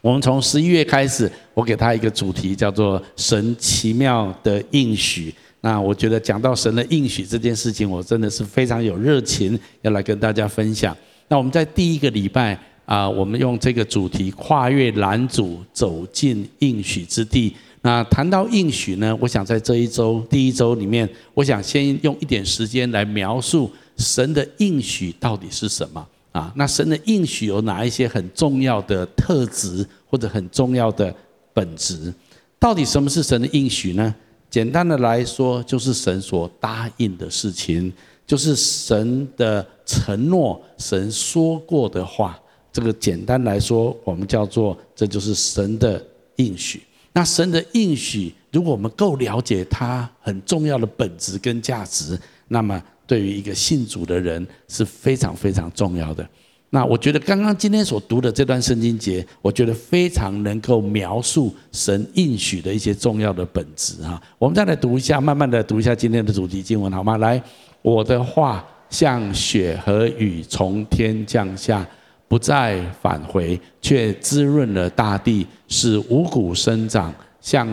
我们从十一月开始，我给他一个主题，叫做“神奇妙的应许”。那我觉得讲到神的应许这件事情，我真的是非常有热情要来跟大家分享。那我们在第一个礼拜啊，我们用这个主题跨越拦阻，走进应许之地。那谈到应许呢，我想在这一周第一周里面，我想先用一点时间来描述神的应许到底是什么。啊，那神的应许有哪一些很重要的特质或者很重要的本质？到底什么是神的应许呢？简单的来说，就是神所答应的事情，就是神的承诺，神说过的话。这个简单来说，我们叫做这就是神的应许。那神的应许，如果我们够了解它很重要的本质跟价值，那么。对于一个信主的人是非常非常重要的。那我觉得刚刚今天所读的这段圣经节，我觉得非常能够描述神应许的一些重要的本质哈。我们再来读一下，慢慢的读一下今天的主题经文好吗？来，我的话像雪和雨从天降下，不再返回，却滋润了大地，使五谷生长，像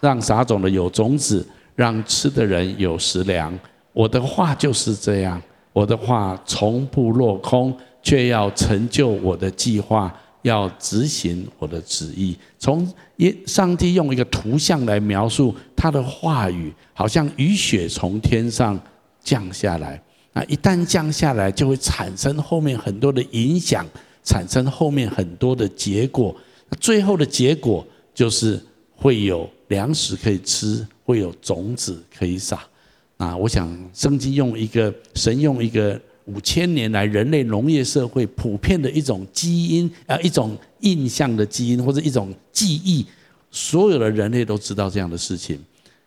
让撒种的有种子，让吃的人有食粮。我的话就是这样，我的话从不落空，却要成就我的计划，要执行我的旨意。从耶上帝用一个图像来描述他的话语，好像雨雪从天上降下来。那一旦降下来，就会产生后面很多的影响，产生后面很多的结果。最后的结果就是会有粮食可以吃，会有种子可以撒。啊，我想圣经用一个神用一个五千年来人类农业社会普遍的一种基因啊，一种印象的基因或者一种记忆，所有的人类都知道这样的事情，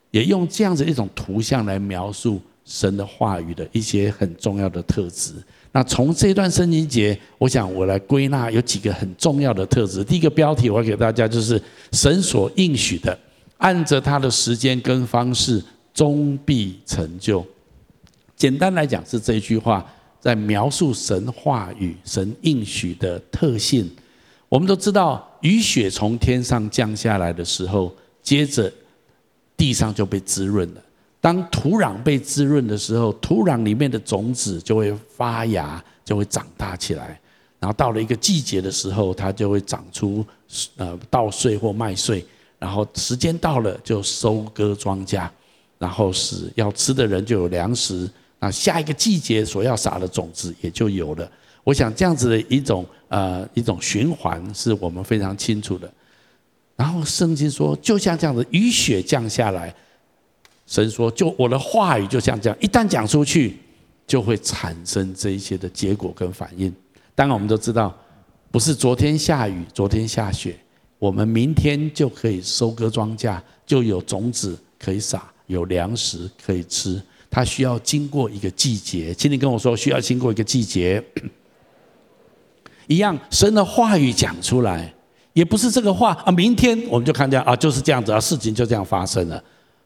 也用这样子一种图像来描述神的话语的一些很重要的特质。那从这段圣经节，我想我来归纳有几个很重要的特质。第一个标题我要给大家就是神所应许的，按着他的时间跟方式。终必成就。简单来讲，是这一句话在描述神话语、神应许的特性。我们都知道，雨雪从天上降下来的时候，接着地上就被滋润了。当土壤被滋润的时候，土壤里面的种子就会发芽，就会长大起来。然后到了一个季节的时候，它就会长出呃稻穗或麦穗。然后时间到了，就收割庄稼。然后是要吃的人就有粮食，那下一个季节所要撒的种子也就有了。我想这样子的一种呃一种循环是我们非常清楚的。然后圣经说，就像这样子雨雪降下来，神说，就我的话语就像这样，一旦讲出去，就会产生这一些的结果跟反应。当然我们都知道，不是昨天下雨，昨天下雪，我们明天就可以收割庄稼，就有种子可以撒。有粮食可以吃，它需要经过一个季节。请你跟我说，需要经过一个季节。一样，神的话语讲出来，也不是这个话啊，明天我们就看见啊，就是这样子啊，事情就这样发生了。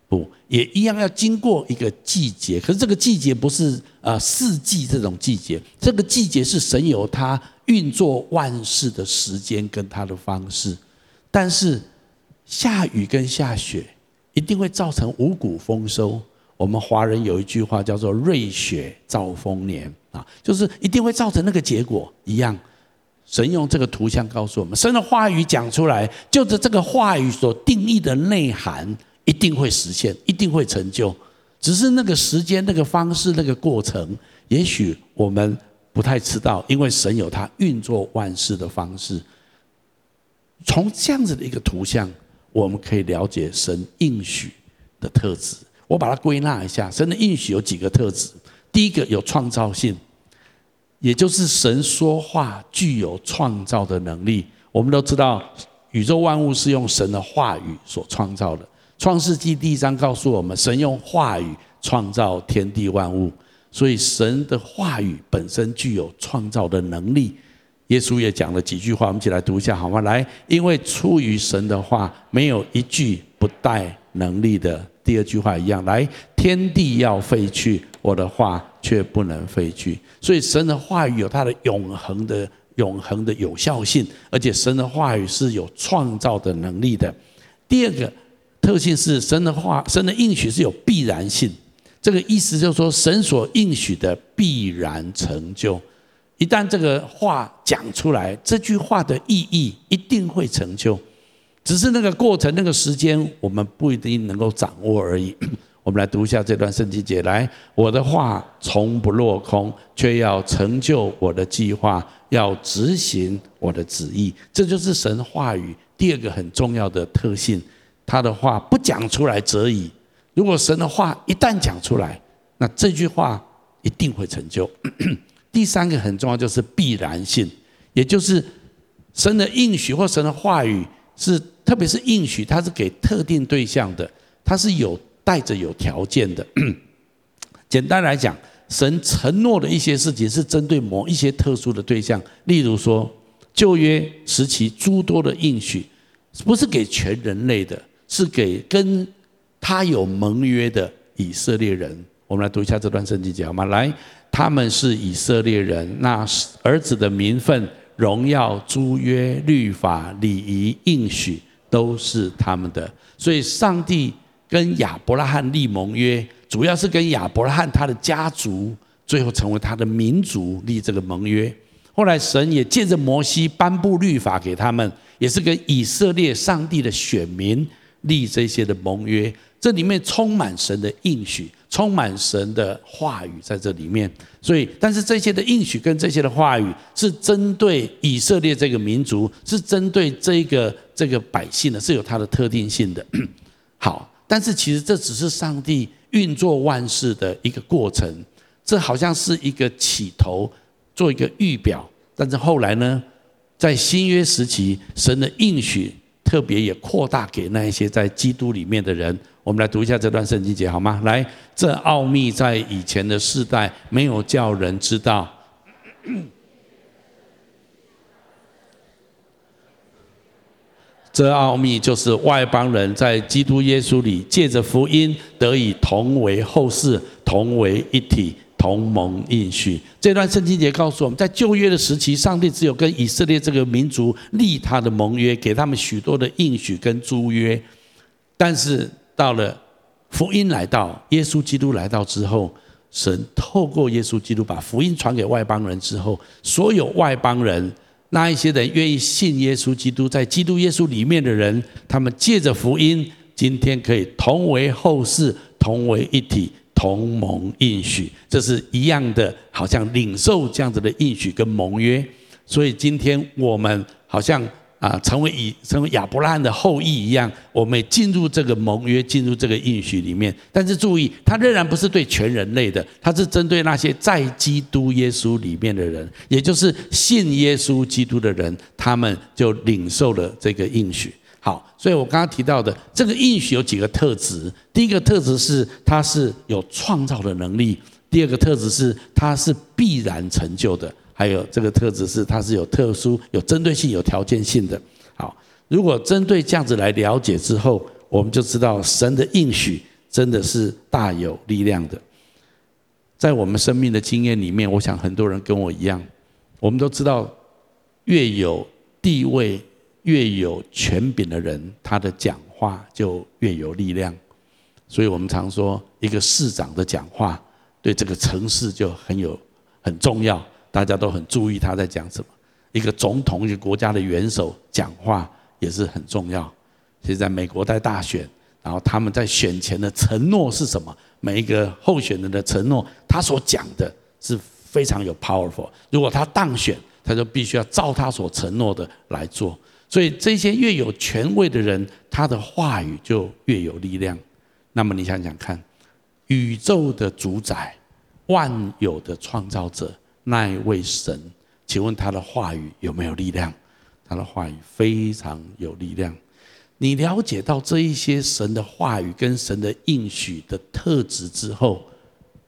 不，也一样要经过一个季节。可是这个季节不是呃四季这种季节，这个季节是神有他运作万事的时间跟他的方式。但是下雨跟下雪。一定会造成五谷丰收。我们华人有一句话叫做“瑞雪兆丰年”啊，就是一定会造成那个结果一样。神用这个图像告诉我们，神的话语讲出来，就是这个话语所定义的内涵一定会实现，一定会成就。只是那个时间、那个方式、那个过程，也许我们不太知道，因为神有他运作万事的方式。从这样子的一个图像。我们可以了解神应许的特质。我把它归纳一下，神的应许有几个特质。第一个有创造性，也就是神说话具有创造的能力。我们都知道，宇宙万物是用神的话语所创造的。创世纪第一章告诉我们，神用话语创造天地万物，所以神的话语本身具有创造的能力。耶稣也讲了几句话，我们一起来读一下好吗？来，因为出于神的话，没有一句不带能力的。第二句话一样，来，天地要废去，我的话却不能废去。所以神的话语有它的永恒的永恒的有效性，而且神的话语是有创造的能力的。第二个特性是神的话，神的应许是有必然性。这个意思就是说，神所应许的必然成就。一旦这个话讲出来，这句话的意义一定会成就，只是那个过程、那个时间，我们不一定能够掌握而已。我们来读一下这段圣经节，来，我的话从不落空，却要成就我的计划，要执行我的旨意。这就是神话语第二个很重要的特性，他的话不讲出来则已。如果神的话一旦讲出来，那这句话一定会成就。第三个很重要，就是必然性，也就是神的应许或神的话语是，特别是应许，它是给特定对象的，它是有带着有条件的。简单来讲，神承诺的一些事情是针对某一些特殊的对象，例如说旧约时期诸多的应许，不是给全人类的，是给跟他有盟约的以色列人。我们来读一下这段圣经节好吗？来。他们是以色列人，那儿子的名分、荣耀、诸约、律法、礼仪、应许，都是他们的。所以，上帝跟亚伯拉罕立盟约，主要是跟亚伯拉罕他的家族，最后成为他的民族立这个盟约。后来，神也借着摩西颁布律法给他们，也是跟以色列上帝的选民立这些的盟约。这里面充满神的应许。充满神的话语在这里面，所以，但是这些的应许跟这些的话语是针对以色列这个民族，是针对这个这个百姓的，是有它的特定性的。好，但是其实这只是上帝运作万事的一个过程，这好像是一个起头，做一个预表。但是后来呢，在新约时期，神的应许特别也扩大给那一些在基督里面的人。我们来读一下这段圣经节好吗？来，这奥秘在以前的世代没有叫人知道。这奥秘就是外邦人在基督耶稣里借着福音得以同为后世，同为一体，同盟应许。这段圣经节告诉我们在旧约的时期，上帝只有跟以色列这个民族立他的盟约，给他们许多的应许跟租约，但是。到了福音来到，耶稣基督来到之后，神透过耶稣基督把福音传给外邦人之后，所有外邦人那一些人愿意信耶稣基督，在基督耶稣里面的人，他们借着福音，今天可以同为后世，同为一体，同盟应许，这是一样的，好像领受这样子的应许跟盟约。所以今天我们好像。啊，成为以成为亚伯拉罕的后裔一样，我们也进入这个盟约，进入这个应许里面。但是注意，他仍然不是对全人类的，他是针对那些在基督耶稣里面的人，也就是信耶稣基督的人，他们就领受了这个应许。好，所以我刚刚提到的这个应许有几个特质：第一个特质是它是有创造的能力；第二个特质是它是必然成就的。还有这个特质是，它是有特殊、有针对性、有条件性的。好，如果针对这样子来了解之后，我们就知道神的应许真的是大有力量的。在我们生命的经验里面，我想很多人跟我一样，我们都知道，越有地位、越有权柄的人，他的讲话就越有力量。所以我们常说，一个市长的讲话对这个城市就很有很重要。大家都很注意他在讲什么。一个总统，一个国家的元首讲话也是很重要。其实在美国在大选，然后他们在选前的承诺是什么？每一个候选人的承诺，他所讲的是非常有 powerful。如果他当选，他就必须要照他所承诺的来做。所以这些越有权位的人，他的话语就越有力量。那么你想想看，宇宙的主宰，万有的创造者。那一位神，请问他的话语有没有力量？他的话语非常有力量。你了解到这一些神的话语跟神的应许的特质之后，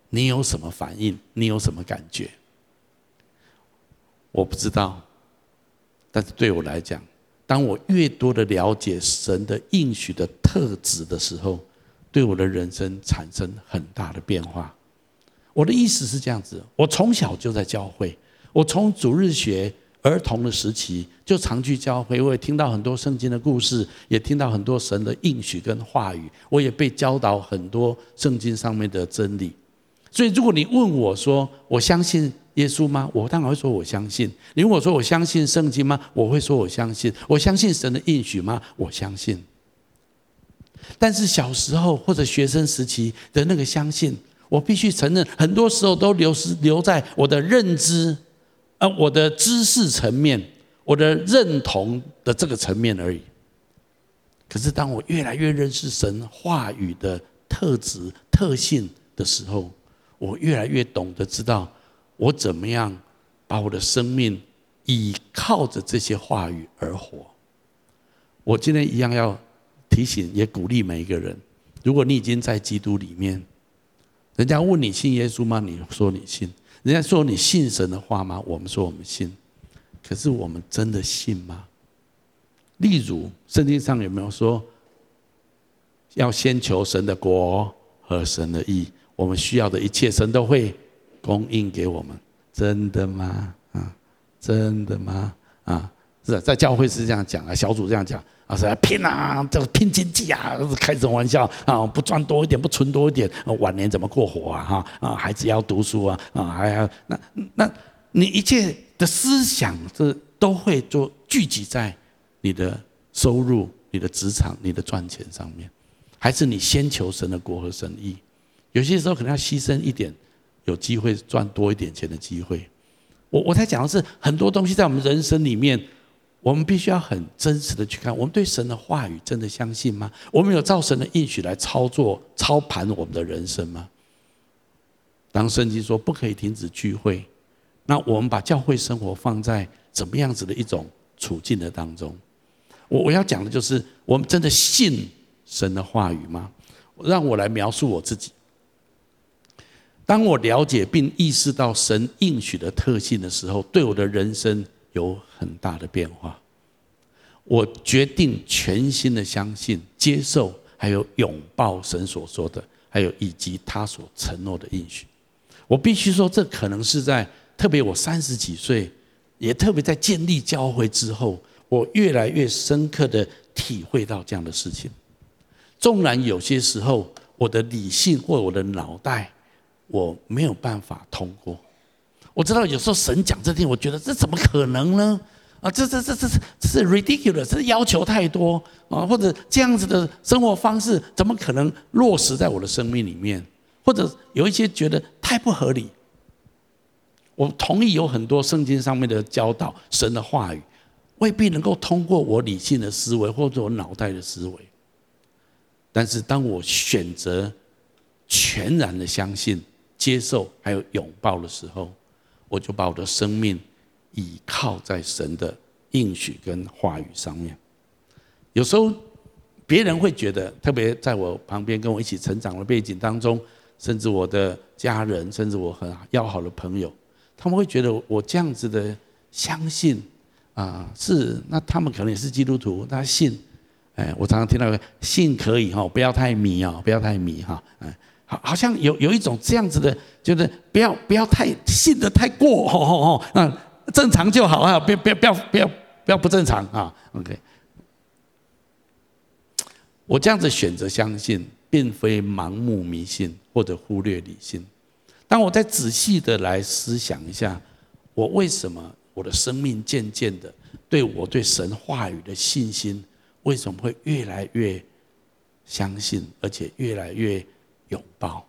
你有什么反应？你有什么感觉？我不知道，但是对我来讲，当我越多的了解神的应许的特质的时候，对我的人生产生很大的变化。我的意思是这样子，我从小就在教会，我从主日学儿童的时期就常去教会，我也听到很多圣经的故事，也听到很多神的应许跟话语，我也被教导很多圣经上面的真理。所以，如果你问我说我相信耶稣吗？我当然会说我相信。你问我说我相信圣经吗？我会说我相信。我相信神的应许吗？我相信。但是小时候或者学生时期的那个相信，我必须承认，很多时候都流失留在我的认知。而我的知识层面，我的认同的这个层面而已。可是，当我越来越认识神话语的特质、特性的时候，我越来越懂得知道我怎么样把我的生命依靠着这些话语而活。我今天一样要提醒，也鼓励每一个人：如果你已经在基督里面，人家问你信耶稣吗？你说你信。人家说你信神的话吗？我们说我们信，可是我们真的信吗？例如圣经上有没有说要先求神的国和神的义？我们需要的一切，神都会供应给我们，真的吗？啊，真的吗？啊，是啊，在教会是这样讲啊，小组这样讲。啊，是拼啊，这拼经济啊，开什么玩笑啊？不赚多一点，不存多一点，晚年怎么过活啊？哈啊，孩子要读书啊，啊，还要那那，你一切的思想，这都会做聚集在你的收入、你的职场、你的赚钱上面，还是你先求神的国和神意？有些时候可能要牺牲一点，有机会赚多一点钱的机会。我我才讲的是很多东西在我们人生里面。我们必须要很真实的去看，我们对神的话语真的相信吗？我们有照神的应许来操作、操盘我们的人生吗？当圣经说不可以停止聚会，那我们把教会生活放在怎么样子的一种处境的当中？我我要讲的就是，我们真的信神的话语吗？让我来描述我自己。当我了解并意识到神应许的特性的时候，对我的人生。有很大的变化，我决定全心的相信、接受，还有拥抱神所说的，还有以及他所承诺的应许。我必须说，这可能是在特别我三十几岁，也特别在建立教会之后，我越来越深刻的体会到这样的事情。纵然有些时候，我的理性或我的脑袋，我没有办法通过。我知道有时候神讲这些，我觉得这怎么可能呢？啊，这这这这这是 ridiculous，这是要求太多啊，或者这样子的生活方式怎么可能落实在我的生命里面？或者有一些觉得太不合理。我同意有很多圣经上面的教导，神的话语未必能够通过我理性的思维或者我脑袋的思维。但是当我选择全然的相信、接受还有拥抱的时候，我就把我的生命倚靠在神的应许跟话语上面。有时候别人会觉得，特别在我旁边跟我一起成长的背景当中，甚至我的家人，甚至我很要好的朋友，他们会觉得我这样子的相信啊，是那他们可能也是基督徒，他信，哎，我常常听到信可以哈，不要太迷啊，不要太迷哈，哎。好，好像有有一种这样子的，就是不要不要太信得太过，吼吼吼，那正常就好啊，不要不要不要不要不要不正常啊。OK，我这样子选择相信，并非盲目迷信或者忽略理性。当我再仔细的来思想一下，我为什么我的生命渐渐的对我对神话语的信心，为什么会越来越相信，而且越来越拥抱，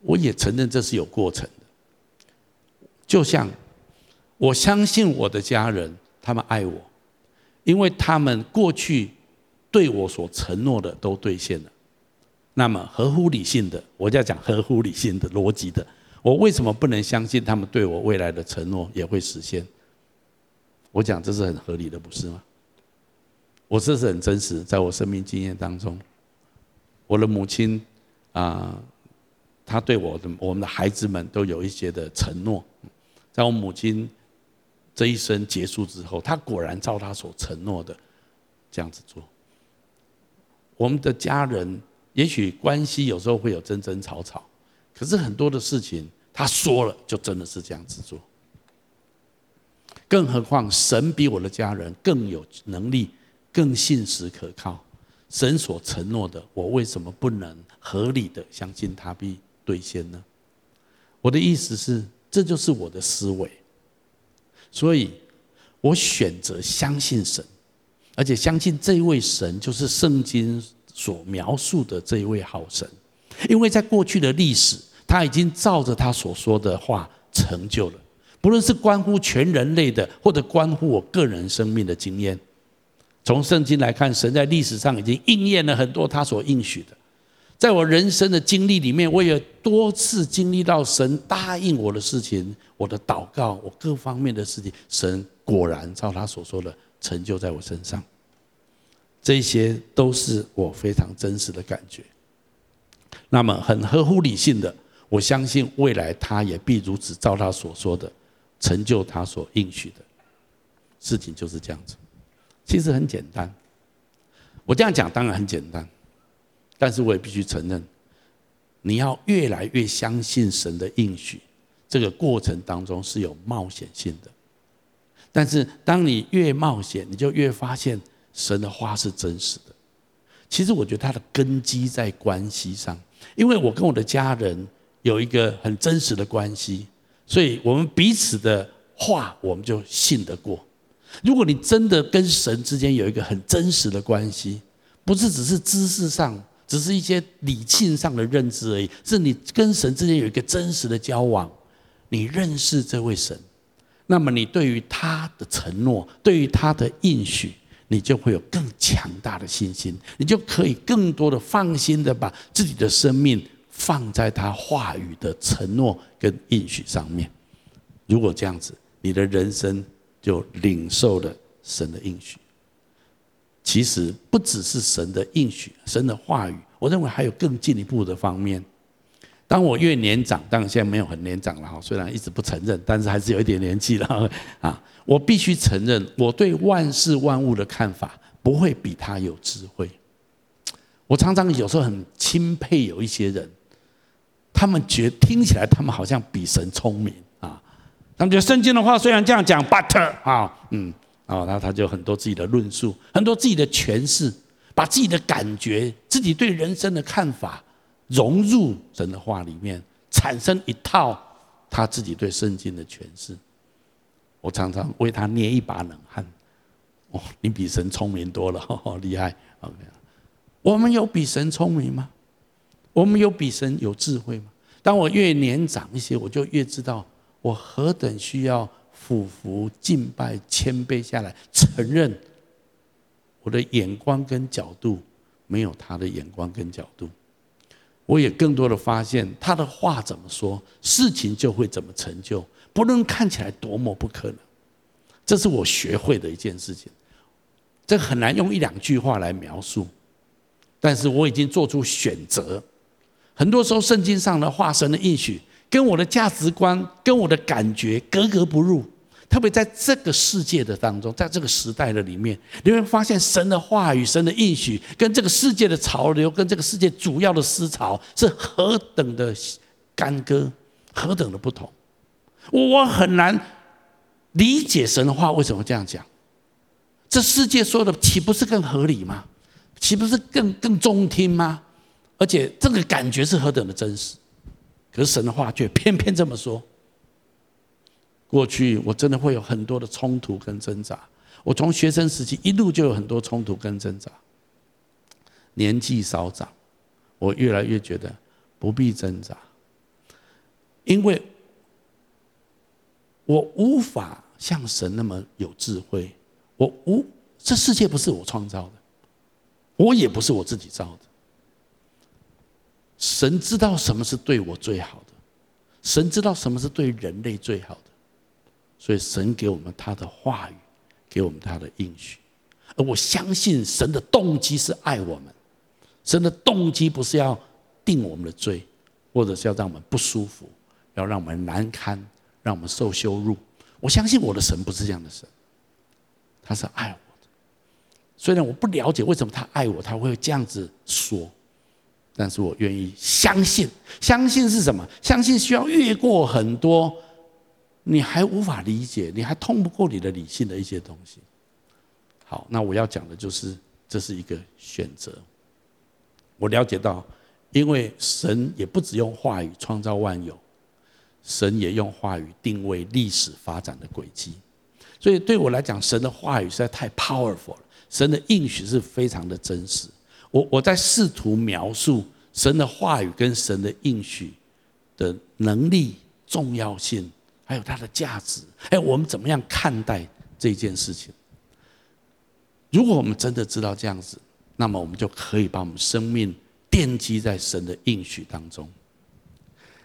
我也承认这是有过程的。就像我相信我的家人，他们爱我，因为他们过去对我所承诺的都兑现了。那么合乎理性的，我就要讲合乎理性的逻辑的，我为什么不能相信他们对我未来的承诺也会实现？我讲这是很合理的，不是吗？我这是很真实，在我生命经验当中，我的母亲。啊，他对我的我们的孩子们都有一些的承诺，在我母亲这一生结束之后，他果然照他所承诺的这样子做。我们的家人也许关系有时候会有争争吵吵，可是很多的事情他说了就真的是这样子做。更何况神比我的家人更有能力，更信实可靠。神所承诺的，我为什么不能合理的相信他必兑现呢？我的意思是，这就是我的思维。所以，我选择相信神，而且相信这位神就是圣经所描述的这一位好神，因为在过去的历史，他已经照着他所说的话成就了。不论是关乎全人类的，或者关乎我个人生命的经验，从圣经来看，神在历史上已经应验了很多他所应许的。在我人生的经历里面，我也多次经历到神答应我的事情，我的祷告，我各方面的事情，神果然照他所说的成就在我身上。这些都是我非常真实的感觉。那么，很合乎理性的，我相信未来他也必如此照他所说的成就他所应许的事情，就是这样子。其实很简单，我这样讲当然很简单。但是我也必须承认，你要越来越相信神的应许，这个过程当中是有冒险性的。但是当你越冒险，你就越发现神的话是真实的。其实我觉得它的根基在关系上，因为我跟我的家人有一个很真实的关系，所以我们彼此的话我们就信得过。如果你真的跟神之间有一个很真实的关系，不是只是知识上。只是一些理性上的认知而已，是你跟神之间有一个真实的交往，你认识这位神，那么你对于他的承诺，对于他的应许，你就会有更强大的信心，你就可以更多的放心的把自己的生命放在他话语的承诺跟应许上面。如果这样子，你的人生就领受了神的应许。其实不只是神的应许，神的话语，我认为还有更进一步的方面。当我越年长，当然现在没有很年长了哈，虽然一直不承认，但是还是有一点年纪了啊。我必须承认，我对万事万物的看法不会比他有智慧。我常常有时候很钦佩有一些人，他们觉听起来他们好像比神聪明啊。他们觉得圣经的话虽然这样讲，but 啊，嗯。哦，那他就很多自己的论述，很多自己的诠释，把自己的感觉、自己对人生的看法融入神的话里面，产生一套他自己对圣经的诠释。我常常为他捏一把冷汗。哦，你比神聪明多了，好 厉害。OK，我们有比神聪明吗？我们有比神有智慧吗？当我越年长一些，我就越知道我何等需要。俯伏敬拜，谦卑下来，承认我的眼光跟角度没有他的眼光跟角度。我也更多的发现，他的话怎么说，事情就会怎么成就，不论看起来多么不可能。这是我学会的一件事情，这很难用一两句话来描述。但是我已经做出选择。很多时候，圣经上的话，神的应许。跟我的价值观、跟我的感觉格格不入，特别在这个世界的当中，在这个时代的里面，你会发现神的话语、神的应许，跟这个世界的潮流、跟这个世界主要的思潮是何等的干戈，何等的不同。我很难理解神的话为什么这样讲。这世界说的岂不是更合理吗？岂不是更更中听吗？而且这个感觉是何等的真实。可是神的话却偏偏这么说。过去我真的会有很多的冲突跟挣扎。我从学生时期一路就有很多冲突跟挣扎。年纪稍长，我越来越觉得不必挣扎，因为我无法像神那么有智慧。我无，这世界不是我创造的，我也不是我自己造的。神知道什么是对我最好的，神知道什么是对人类最好的，所以神给我们他的话语，给我们他的应许，而我相信神的动机是爱我们，神的动机不是要定我们的罪，或者是要让我们不舒服，要让我们难堪，让我们受羞辱。我相信我的神不是这样的神，他是爱我的。虽然我不了解为什么他爱我，他会这样子说。但是我愿意相信，相信是什么？相信需要越过很多你还无法理解，你还通不过你的理性的一些东西。好，那我要讲的就是，这是一个选择。我了解到，因为神也不只用话语创造万有，神也用话语定位历史发展的轨迹。所以对我来讲，神的话语实在太 powerful 了，神的应许是非常的真实。我我在试图描述神的话语跟神的应许的能力、重要性，还有它的价值。哎，我们怎么样看待这件事情？如果我们真的知道这样子，那么我们就可以把我们生命奠基在神的应许当中。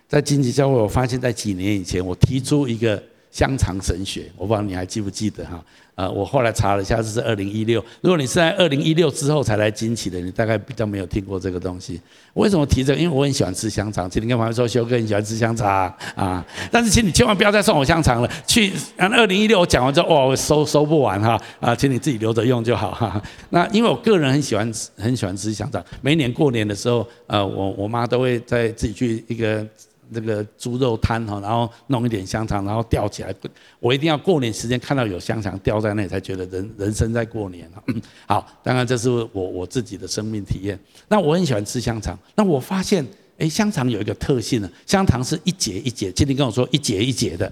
在经济教会，我发现在几年以前，我提出一个。香肠神学，我不知道你还记不记得哈？呃，我后来查了一下，这是二零一六。如果你是在二零一六之后才来惊奇的，你大概比较没有听过这个东西。为什么提这个？因为我很喜欢吃香肠。今天跟朋友说，修哥很喜欢吃香肠啊。但是请你千万不要再送我香肠了。去，二零一六我讲完之后，哇，我收收不完哈啊，请你自己留着用就好哈。那因为我个人很喜欢吃，很喜欢吃香肠。每年过年的时候，呃，我我妈都会在自己去一个。这个猪肉摊哈，然后弄一点香肠，然后吊起来。我一定要过年时间看到有香肠吊在那里，才觉得人人生在过年。好，当然这是我我自己的生命体验。那我很喜欢吃香肠。那我发现，哎，香肠有一个特性呢，香肠是一节一节。今天跟我说一节一节的。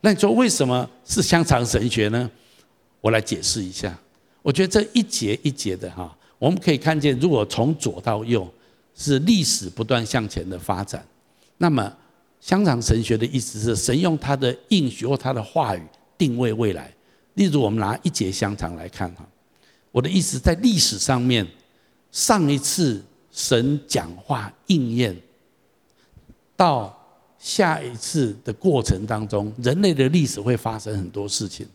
那你说为什么是香肠神学呢？我来解释一下。我觉得这一节一节的哈，我们可以看见，如果从左到右。是历史不断向前的发展，那么香肠神学的意思是神用他的应许或他的话语定位未来。例如，我们拿一节香肠来看哈，我的意思在历史上面，上一次神讲话应验，到下一次的过程当中，人类的历史会发生很多事情，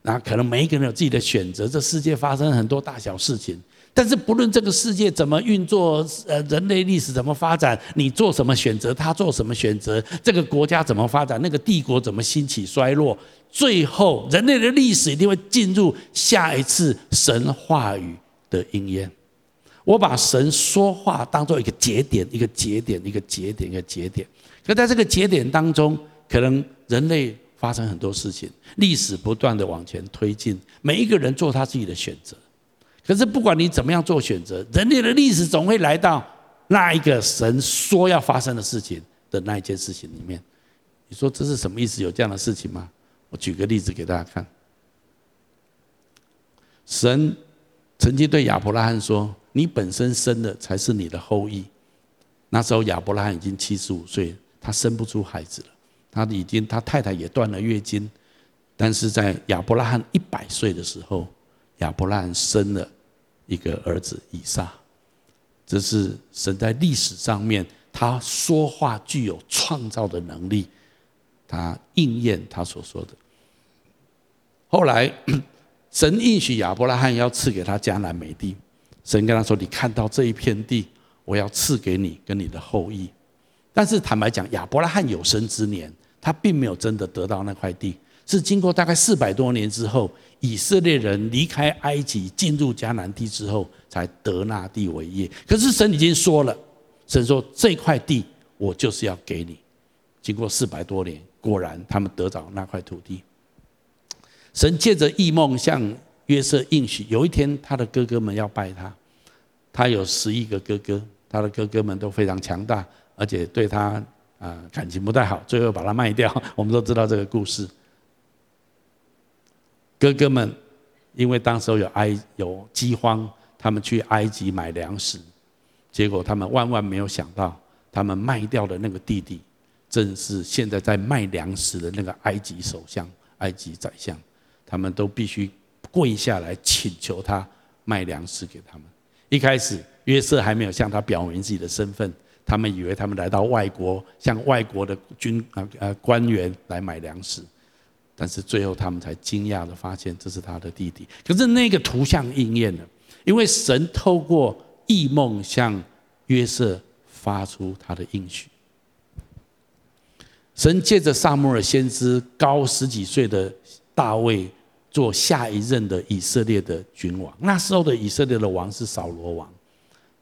那可能每一个人有自己的选择，这世界发生很多大小事情。但是不论这个世界怎么运作，呃，人类历史怎么发展，你做什么选择，他做什么选择，这个国家怎么发展，那个帝国怎么兴起衰落，最后人类的历史一定会进入下一次神话语的应验。我把神说话当做一个节点，一个节点，一个节点，一个节点。可在这个节点当中，可能人类发生很多事情，历史不断的往前推进，每一个人做他自己的选择。可是不管你怎么样做选择，人类的历史总会来到那一个神说要发生的事情的那一件事情里面。你说这是什么意思？有这样的事情吗？我举个例子给大家看。神曾经对亚伯拉罕说：“你本身生的才是你的后裔。”那时候亚伯拉罕已经七十五岁，他生不出孩子了，他已经他太太也断了月经。但是在亚伯拉罕一百岁的时候，亚伯拉罕生了一个儿子以撒，这是神在历史上面他说话具有创造的能力，他应验他所说的。后来 神应许亚伯拉罕要赐给他迦南美地，神跟他说：“你看到这一片地，我要赐给你跟你的后裔。”但是坦白讲，亚伯拉罕有生之年，他并没有真的得到那块地。是经过大概四百多年之后，以色列人离开埃及进入迦南地之后，才得那地为业。可是神已经说了，神说这块地我就是要给你。经过四百多年，果然他们得着那块土地。神借着异梦向约瑟应许，有一天他的哥哥们要拜他。他有十一个哥哥，他的哥哥们都非常强大，而且对他啊感情不太好，最后把他卖掉。我们都知道这个故事。哥哥们，因为当时候有埃有饥荒，他们去埃及买粮食，结果他们万万没有想到，他们卖掉的那个弟弟，正是现在在卖粮食的那个埃及首相、埃及宰相，他们都必须跪下来请求他卖粮食给他们。一开始约瑟还没有向他表明自己的身份，他们以为他们来到外国，向外国的军啊呃官员来买粮食。但是最后，他们才惊讶地发现这是他的弟弟。可是那个图像应验了，因为神透过异梦向约瑟发出他的应许。神借着撒母耳先知高十几岁的大卫做下一任的以色列的君王。那时候的以色列的王是扫罗王，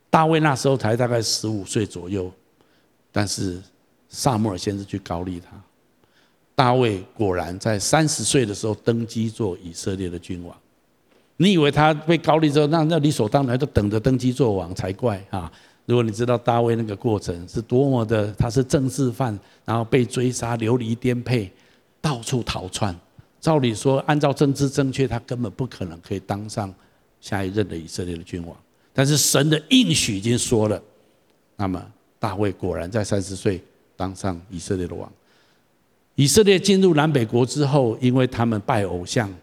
大卫那时候才大概十五岁左右，但是撒母耳先知去高利他。大卫果然在三十岁的时候登基做以色列的君王。你以为他被高立之后，那那理所当然就等着登基做王才怪啊！如果你知道大卫那个过程是多么的，他是政治犯，然后被追杀、流离颠沛，到处逃窜。照理说，按照政治正确，他根本不可能可以当上下一任的以色列的君王。但是神的应许已经说了，那么大卫果然在三十岁当上以色列的王。以色列进入南北国之后，因为他们拜偶像，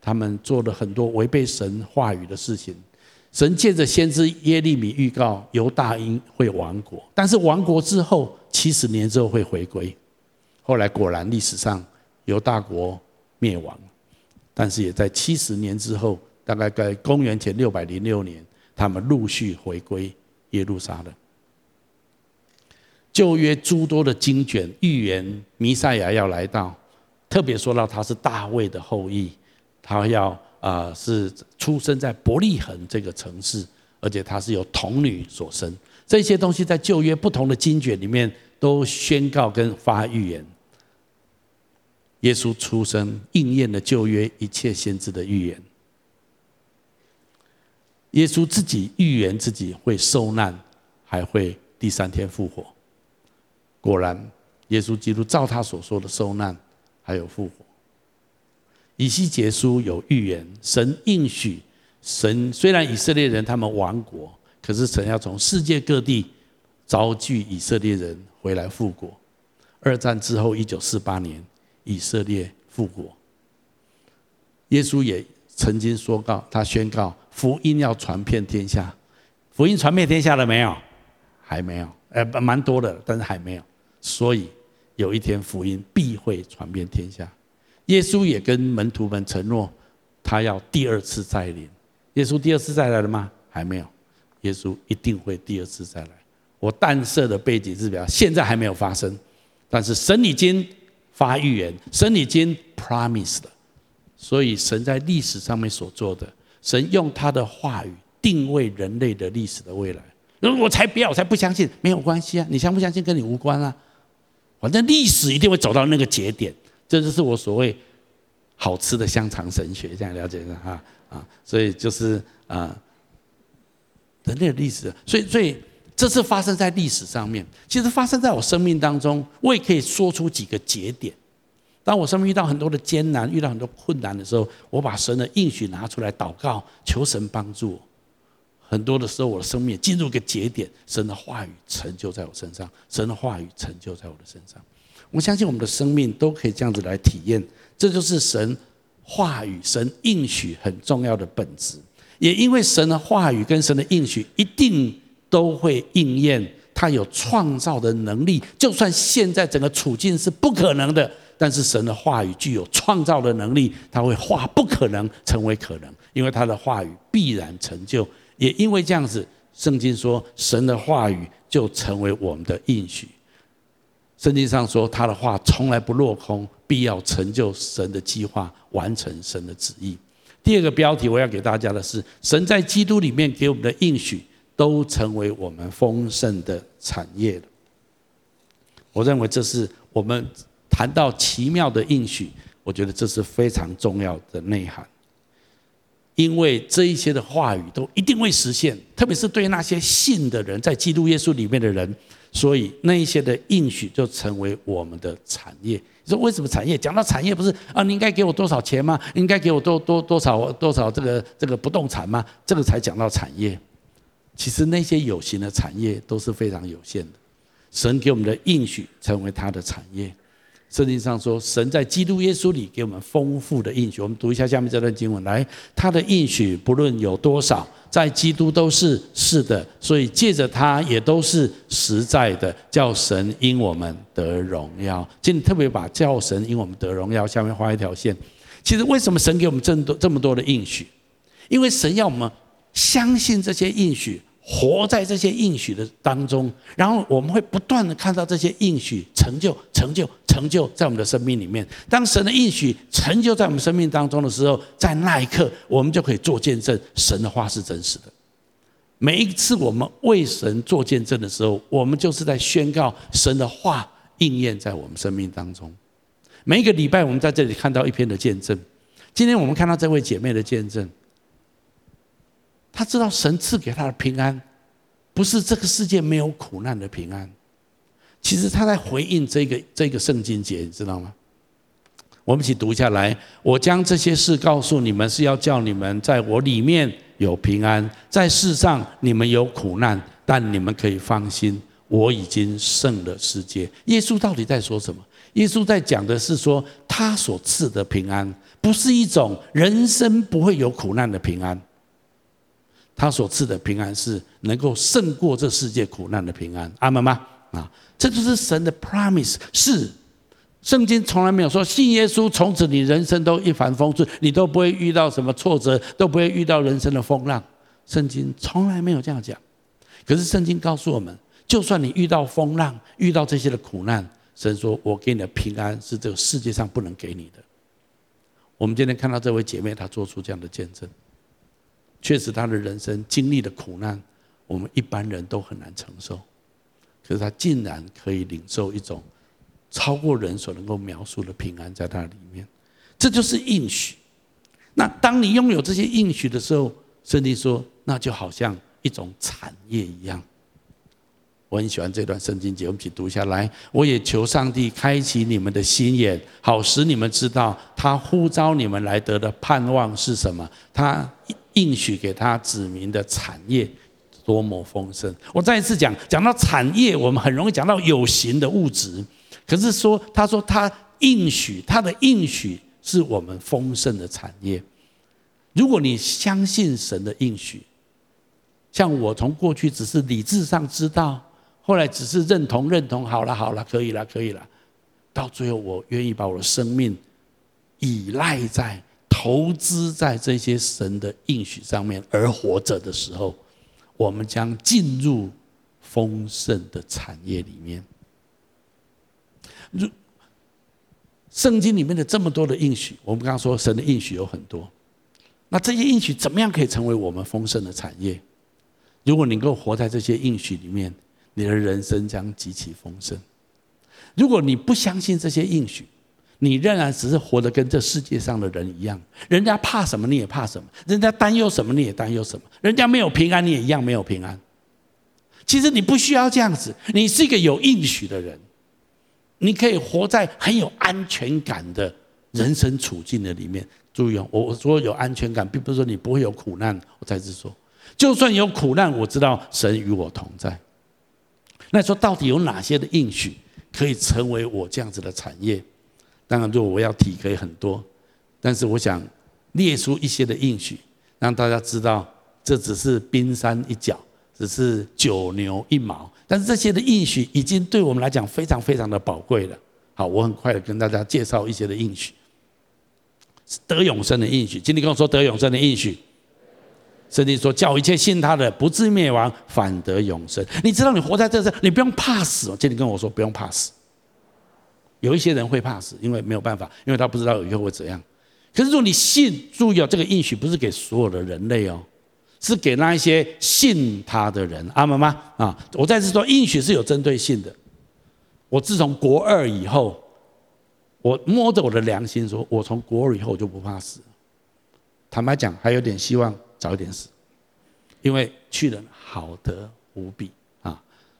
他们做了很多违背神话语的事情。神借着先知耶利米预告犹大因会亡国，但是亡国之后七十年之后会回归。后来果然历史上犹大国灭亡，但是也在七十年之后，大概在公元前六百零六年，他们陆续回归耶路撒冷。旧约诸多的经卷预言弥赛亚要来到，特别说到他是大卫的后裔，他要啊是出生在伯利恒这个城市，而且他是由童女所生。这些东西在旧约不同的经卷里面都宣告跟发预言。耶稣出生应验了旧约一切先知的预言。耶稣自己预言自己会受难，还会第三天复活。果然，耶稣基督照他所说的受难，还有复活。以西结书有预言，神应许，神虽然以色列人他们亡国，可是神要从世界各地召聚以色列人回来复国。二战之后，一九四八年，以色列复国。耶稣也曾经说告，他宣告福音要传遍天下。福音传遍天下了没有？还没有，呃，蛮多的，但是还没有。所以有一天福音必会传遍天下。耶稣也跟门徒们承诺，他要第二次再临。耶稣第二次再来了吗？还没有。耶稣一定会第二次再来。我淡设的背景是表现在还没有发生，但是神已经发预言，神已经 promise 了。所以神在历史上面所做的，神用他的话语定位人类的历史的未来。我才不要，我才不相信，没有关系啊，你相不相信跟你无关啊。反正历史一定会走到那个节点，这就是我所谓好吃的香肠神学，这样了解的哈啊，所以就是啊，人类的历史，所以所以这是发生在历史上面，其实发生在我生命当中，我也可以说出几个节点。当我生命遇到很多的艰难，遇到很多困难的时候，我把神的应许拿出来祷告，求神帮助我。很多的时候，我的生命进入一个节点，神的话语成就在我身上，神的话语成就在我的身上。我相信我们的生命都可以这样子来体验，这就是神话语、神应许很重要的本质。也因为神的话语跟神的应许一定都会应验，他有创造的能力。就算现在整个处境是不可能的，但是神的话语具有创造的能力，他会化不可能成为可能，因为他的话语必然成就。也因为这样子，圣经说神的话语就成为我们的应许。圣经上说他的话从来不落空，必要成就神的计划，完成神的旨意。第二个标题我要给大家的是：神在基督里面给我们的应许，都成为我们丰盛的产业。我认为这是我们谈到奇妙的应许，我觉得这是非常重要的内涵。因为这一些的话语都一定会实现，特别是对那些信的人，在基督耶稣里面的人，所以那一些的应许就成为我们的产业。你说为什么产业？讲到产业，不是啊？你应该给我多少钱吗？应该给我多多多少多少这个这个不动产吗？这个才讲到产业。其实那些有形的产业都是非常有限的，神给我们的应许成为他的产业。圣经上说，神在基督耶稣里给我们丰富的应许。我们读一下下面这段经文，来，他的应许不论有多少，在基督都是是的，所以借着他也都是实在的，叫神因我们得荣耀。今天特别把叫神因我们得荣耀下面画一条线。其实为什么神给我们这么多这么多的应许？因为神要我们相信这些应许。活在这些应许的当中，然后我们会不断的看到这些应许成就、成就、成就在我们的生命里面。当神的应许成就在我们生命当中的时候，在那一刻，我们就可以做见证，神的话是真实的。每一次我们为神做见证的时候，我们就是在宣告神的话应验在我们生命当中。每一个礼拜，我们在这里看到一篇的见证。今天我们看到这位姐妹的见证，他知道神赐给他的平安，不是这个世界没有苦难的平安。其实他在回应这个这个圣经节，你知道吗？我们一起读下来。我将这些事告诉你们，是要叫你们在我里面有平安。在世上你们有苦难，但你们可以放心，我已经胜了世界。耶稣到底在说什么？耶稣在讲的是说，他所赐的平安，不是一种人生不会有苦难的平安。他所赐的平安是能够胜过这世界苦难的平安。阿门吗？啊，这就是神的 promise 是。圣经从来没有说信耶稣，从此你人生都一帆风顺，你都不会遇到什么挫折，都不会遇到人生的风浪。圣经从来没有这样讲。可是圣经告诉我们，就算你遇到风浪，遇到这些的苦难，神说：“我给你的平安是这个世界上不能给你的。”我们今天看到这位姐妹，她做出这样的见证，确实他的人生经历的苦难，我们一般人都很难承受。可是他竟然可以领受一种。超过人所能够描述的平安在他里面，这就是应许。那当你拥有这些应许的时候，圣经说，那就好像一种产业一样。我很喜欢这段圣经节，我们一起读下来。我也求上帝开启你们的心眼，好使你们知道他呼召你们来得的盼望是什么。他应许给他子民的产业多么丰盛。我再一次讲，讲到产业，我们很容易讲到有形的物质。可是说，他说他应许，他的应许是我们丰盛的产业。如果你相信神的应许，像我从过去只是理智上知道，后来只是认同认同，好了好了，可以了可以了，到最后我愿意把我的生命依赖在、投资在这些神的应许上面而活着的时候，我们将进入丰盛的产业里面。如圣经里面的这么多的应许，我们刚刚说神的应许有很多，那这些应许怎么样可以成为我们丰盛的产业？如果你能够活在这些应许里面，你的人生将极其丰盛。如果你不相信这些应许，你仍然只是活得跟这世界上的人一样，人家怕什么你也怕什么，人家担忧什么你也担忧什么，人家没有平安你也一样没有平安。其实你不需要这样子，你是一个有应许的人。你可以活在很有安全感的人生处境的里面。注意哦，我说有安全感，并不是说你不会有苦难。我再次说，就算有苦难，我知道神与我同在。那说到底有哪些的应许可以成为我这样子的产业？当然，如果我要提，可以很多。但是我想列出一些的应许，让大家知道，这只是冰山一角，只是九牛一毛。但是这些的应许已经对我们来讲非常非常的宝贵了。好，我很快的跟大家介绍一些的应许，得永生的应许。今天跟我说得永生的应许，圣经说叫一切信他的不至灭亡，反得永生。你知道你活在这这，你不用怕死。今天跟我说不用怕死。有一些人会怕死，因为没有办法，因为他不知道以后会怎样。可是如果你信，注意哦，这个应许不是给所有的人类哦。是给那一些信他的人，阿们吗？啊，我再次说，应许是有针对性的。我自从国二以后，我摸着我的良心说，我从国二以后我就不怕死。坦白讲，还有点希望早一点死，因为去了好得无比。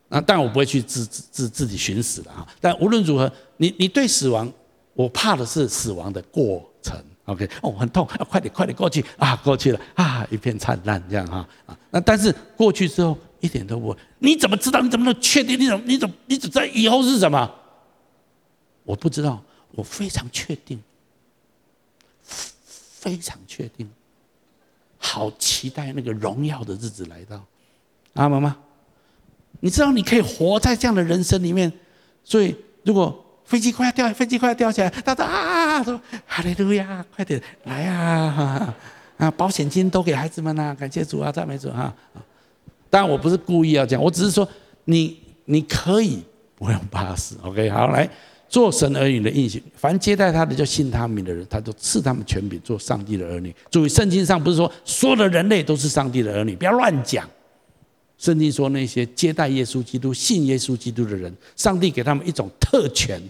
那当然我不会去自自自自己寻死了啊。但无论如何，你你对死亡，我怕的是死亡的过程。OK，哦，很痛，啊，快点，快点过去啊，过去了啊，一片灿烂这样哈啊。那但是过去之后一点都不，你怎么知道？你怎么能确定？你怎么你怎么你怎么知道以后是什么？我不知道，我非常确定，非常确定，好期待那个荣耀的日子来到。啊，妈妈，你知道你可以活在这样的人生里面，所以如果。飞机快要掉，飞机快要掉下来，他说啊，说哈利路亚，快点来呀啊！啊，保险金都给孩子们啊，感谢主啊，赞美主啊！当然我不是故意要讲，我只是说你你可以不用怕死，OK？好，来做神儿女的应许，凡接待他的就信他名的人，他就赐他们权柄做上帝的儿女。注意，圣经上不是说所有的人类都是上帝的儿女，不要乱讲。圣经说，那些接待耶稣基督、信耶稣基督的人，上帝给他们一种特权，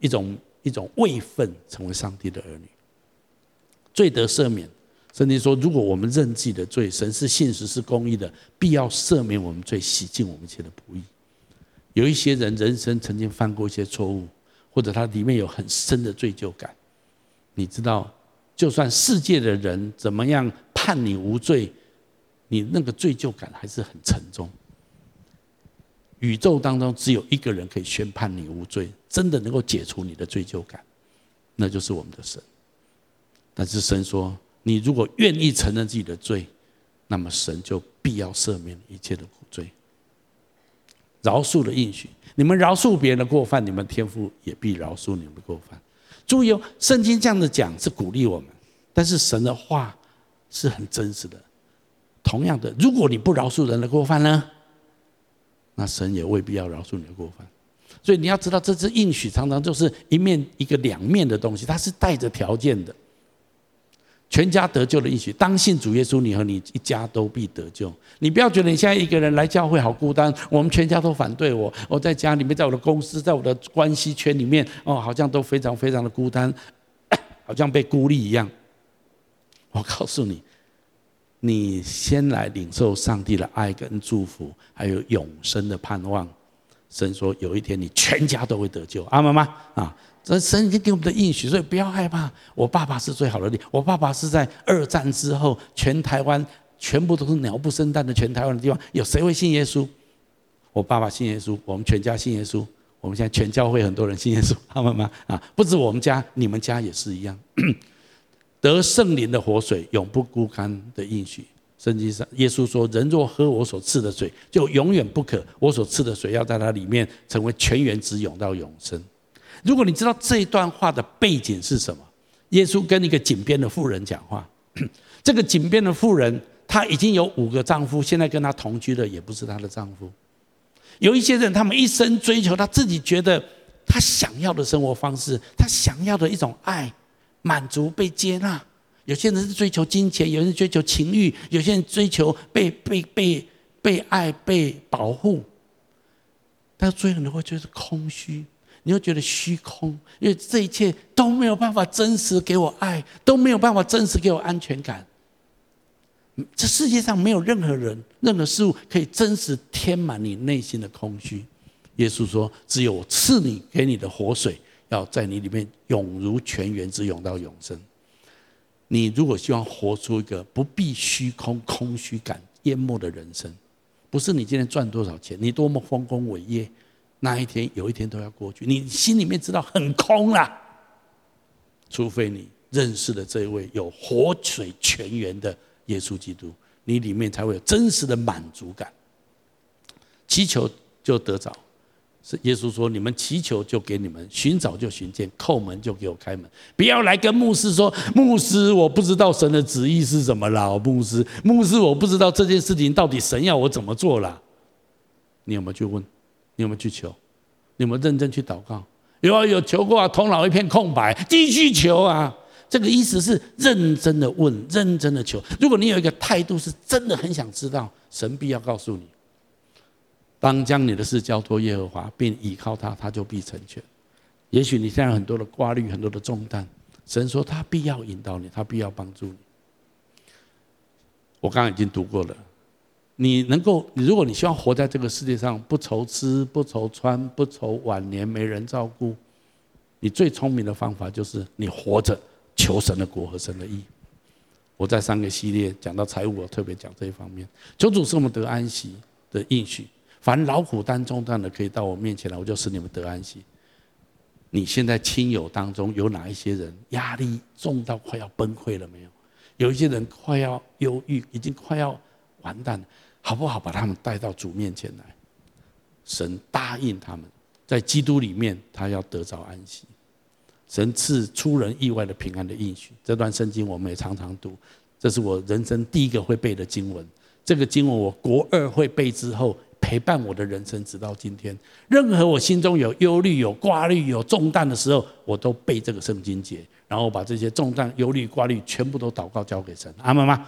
一种一种位分，成为上帝的儿女。罪得赦免，圣经说，如果我们认自己的罪，神是信实是公义的，必要赦免我们罪，洗净我们一切的不义。有一些人人生曾经犯过一些错误，或者他里面有很深的罪疚感。你知道，就算世界的人怎么样判你无罪，你那个罪疚感还是很沉重。宇宙当中只有一个人可以宣判你无罪，真的能够解除你的罪疚感，那就是我们的神。但是神说，你如果愿意承认自己的罪，那么神就必要赦免一切的苦罪。饶恕的应许，你们饶恕别人的过犯，你们天父也必饶恕你们的过犯。注意哦，圣经这样子讲是鼓励我们，但是神的话是很真实的。同样的，如果你不饶恕人的过犯呢，那神也未必要饶恕你的过犯。所以你要知道，这只应许常常就是一面一个两面的东西，它是带着条件的。全家得救的应许，当信主耶稣，你和你一家都必得救。你不要觉得你现在一个人来教会好孤单，我们全家都反对我，我在家里面，在我的公司，在我的关系圈里面，哦，好像都非常非常的孤单，好像被孤立一样。我告诉你，你先来领受上帝的爱跟祝福，还有永生的盼望。神说，有一天你全家都会得救，阿妈妈？啊。这神已经给我们的应许，所以不要害怕。我爸爸是最好的例。我爸爸是在二战之后，全台湾全部都是鸟不生蛋的全台湾的地方，有谁会信耶稣？我爸爸信耶稣，我们全家信耶稣。我们现在全教会很多人信耶稣，阿妈妈？啊，不止我们家，你们家也是一样。得圣灵的活水，永不枯干的应许。圣经上，耶稣说：“人若喝我所赐的水，就永远不渴。我所赐的水要在它里面成为泉源，直涌到永生。”如果你知道这一段话的背景是什么，耶稣跟一个井边的妇人讲话。这个井边的妇人，她已经有五个丈夫，现在跟她同居的也不是她的丈夫。有一些人，他们一生追求他自己觉得他想要的生活方式，他想要的一种爱，满足被接纳。有些人是追求金钱，有人追求情欲，有些人追求被被被被爱、被保护。但是最后你会觉得空虚。你会觉得虚空，因为这一切都没有办法真实给我爱，都没有办法真实给我安全感。这世界上没有任何人、任何事物可以真实填满你内心的空虚。耶稣说：“只有赐你给你的活水，要在你里面涌如泉源，之涌到永生。”你如果希望活出一个不必虚空、空虚感淹没的人生，不是你今天赚多少钱，你多么丰功伟业。那一天，有一天都要过去。你心里面知道很空啦，除非你认识了这一位有活水泉源的耶稣基督，你里面才会有真实的满足感。祈求就得着，是耶稣说：“你们祈求就给你们，寻找就寻见，叩门就给我开门。”不要来跟牧师说：“牧师，我不知道神的旨意是什么啦。”牧师，牧师，我不知道这件事情到底神要我怎么做啦。你有没有去问？你有没有去求？你有没有认真去祷告？有啊，有求过啊，头脑一片空白，继续求啊。这个意思是认真的问，认真的求。如果你有一个态度是真的很想知道，神必要告诉你。当将你的事交托耶和华，并倚靠他，他就必成全。也许你现在很多的挂虑，很多的重担，神说他必要引导你，他必要帮助你。我刚刚已经读过了。你能够，如果你希望活在这个世界上，不愁吃不愁穿不愁晚年没人照顾，你最聪明的方法就是你活着求神的国和神的义。我在上个系列讲到财务，我特别讲这一方面。求主是我们得安息的应许，凡劳苦担重担的，可以到我面前来，我就使你们得安息。你现在亲友当中有哪一些人压力重到快要崩溃了没有？有一些人快要忧郁，已经快要完蛋了。好不好？把他们带到主面前来。神答应他们，在基督里面，他要得着安息。神赐出人意外的平安的应许。这段圣经我们也常常读，这是我人生第一个会背的经文。这个经文我国二会背之后，陪伴我的人生直到今天。任何我心中有忧虑、有挂虑、有重担的时候，我都背这个圣经节，然后把这些重担、忧虑、挂虑全部都祷告交给神。阿门吗？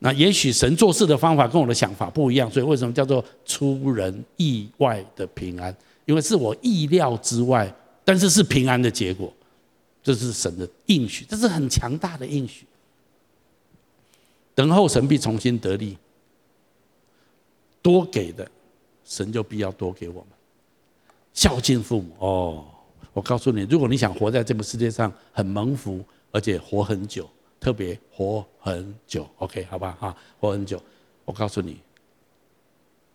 那也许神做事的方法跟我的想法不一样，所以为什么叫做出人意外的平安？因为是我意料之外，但是是平安的结果，这是神的应许，这是很强大的应许。等候神必重新得力，多给的神就必要多给我们。孝敬父母哦，我告诉你，如果你想活在这个世界上很蒙福，而且活很久，特别活很久，OK，好吧，哈，活很久，我告诉你，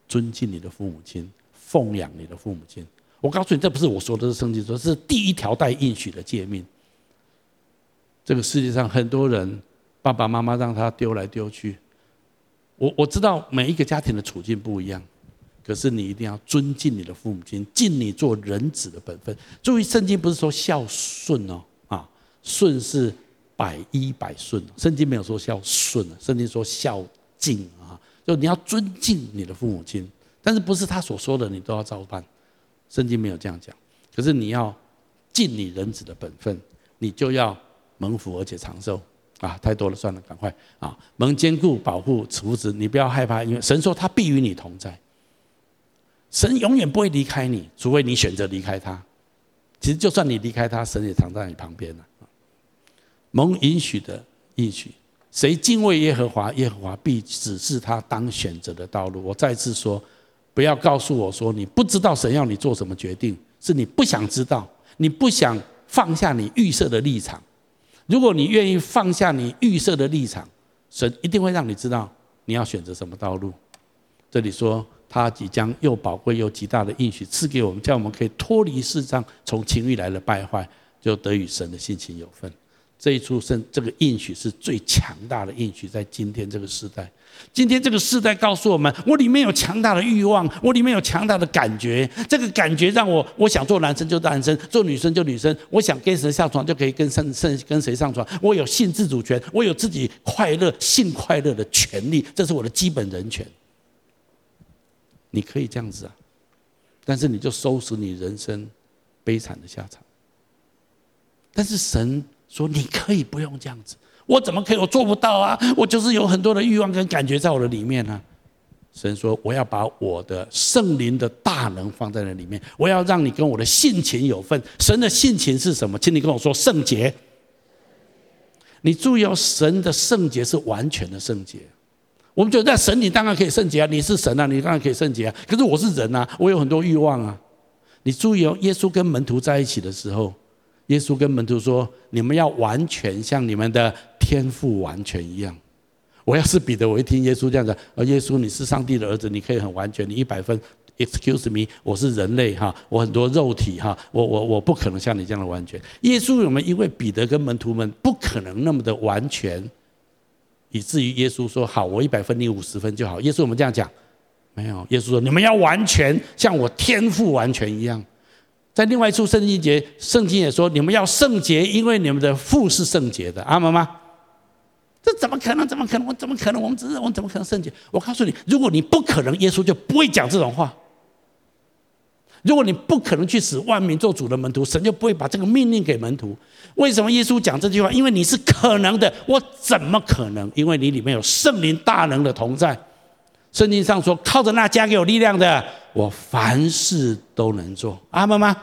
尊敬你的父母亲，奉养你的父母亲。我告诉你，这不是我说的，是圣经说，是第一条带应许的诫命。这个世界上很多人，爸爸妈妈让他丢来丢去。我我知道每一个家庭的处境不一样，可是你一定要尊敬你的父母亲，尽你做人子的本分。注意，圣经不是说孝顺哦，啊，顺是百依百顺，圣经没有说孝顺，圣经说孝敬啊，就你要尊敬你的父母亲，但是不是他所说的你都要照办。圣经没有这样讲，可是你要尽你人子的本分，你就要蒙福而且长寿啊！太多了，算了，赶快啊！蒙坚固保护扶持，你不要害怕，因为神说他必与你同在，神永远不会离开你，除非你选择离开他。其实就算你离开他，神也藏在你旁边了。蒙允许的应许，谁敬畏耶和华，耶和华必指示他当选择的道路。我再次说。不要告诉我说你不知道神要你做什么决定，是你不想知道，你不想放下你预设的立场。如果你愿意放下你预设的立场，神一定会让你知道你要选择什么道路。这里说他即将又宝贵又极大的应许赐给我们，叫我们可以脱离世上从情欲来的败坏，就得与神的性情有份。这一出生，这个应许是最强大的应许，在今天这个时代。今天这个时代告诉我们，我里面有强大的欲望，我里面有强大的感觉。这个感觉让我，我想做男生就男生，做女生就女生。我想跟谁下床就可以跟跟跟谁上床。我有性自主权，我有自己快乐性快乐的权利，这是我的基本人权。你可以这样子啊，但是你就收拾你人生悲惨的下场。但是神。说你可以不用这样子，我怎么可以？我做不到啊！我就是有很多的欲望跟感觉在我的里面呢、啊。神说我要把我的圣灵的大能放在那里面，我要让你跟我的性情有份。神的性情是什么？请你跟我说圣洁。你注意哦，神的圣洁是完全的圣洁。我们觉得在神里当然可以圣洁啊，你是神啊，你当然可以圣洁啊。可是我是人啊，我有很多欲望啊。你注意哦，耶稣跟门徒在一起的时候。耶稣跟门徒说：“你们要完全像你们的天父完全一样。”我要是彼得，我一听耶稣这样子，而耶稣你是上帝的儿子，你可以很完全，你一百分。Excuse me，我是人类哈，我很多肉体哈，我我我不可能像你这样的完全。耶稣有没有因为彼得跟门徒们不可能那么的完全，以至于耶稣说：“好，我一百分，你五十分就好。”耶稣我们这样讲没有？耶稣说：“你们要完全像我天赋完全一样。”在另外一处圣经节，圣经也说：“你们要圣洁，因为你们的父是圣洁的。”阿门吗？这怎么可能？怎么可能？我怎么可能？我们只是我们怎么可能圣洁？我告诉你，如果你不可能，耶稣就不会讲这种话。如果你不可能去使万民做主的门徒，神就不会把这个命令给门徒。为什么耶稣讲这句话？因为你是可能的，我怎么可能？因为你里面有圣灵大能的同在。圣经上说：“靠着那加给我力量的，我凡事都能做。”阿们吗？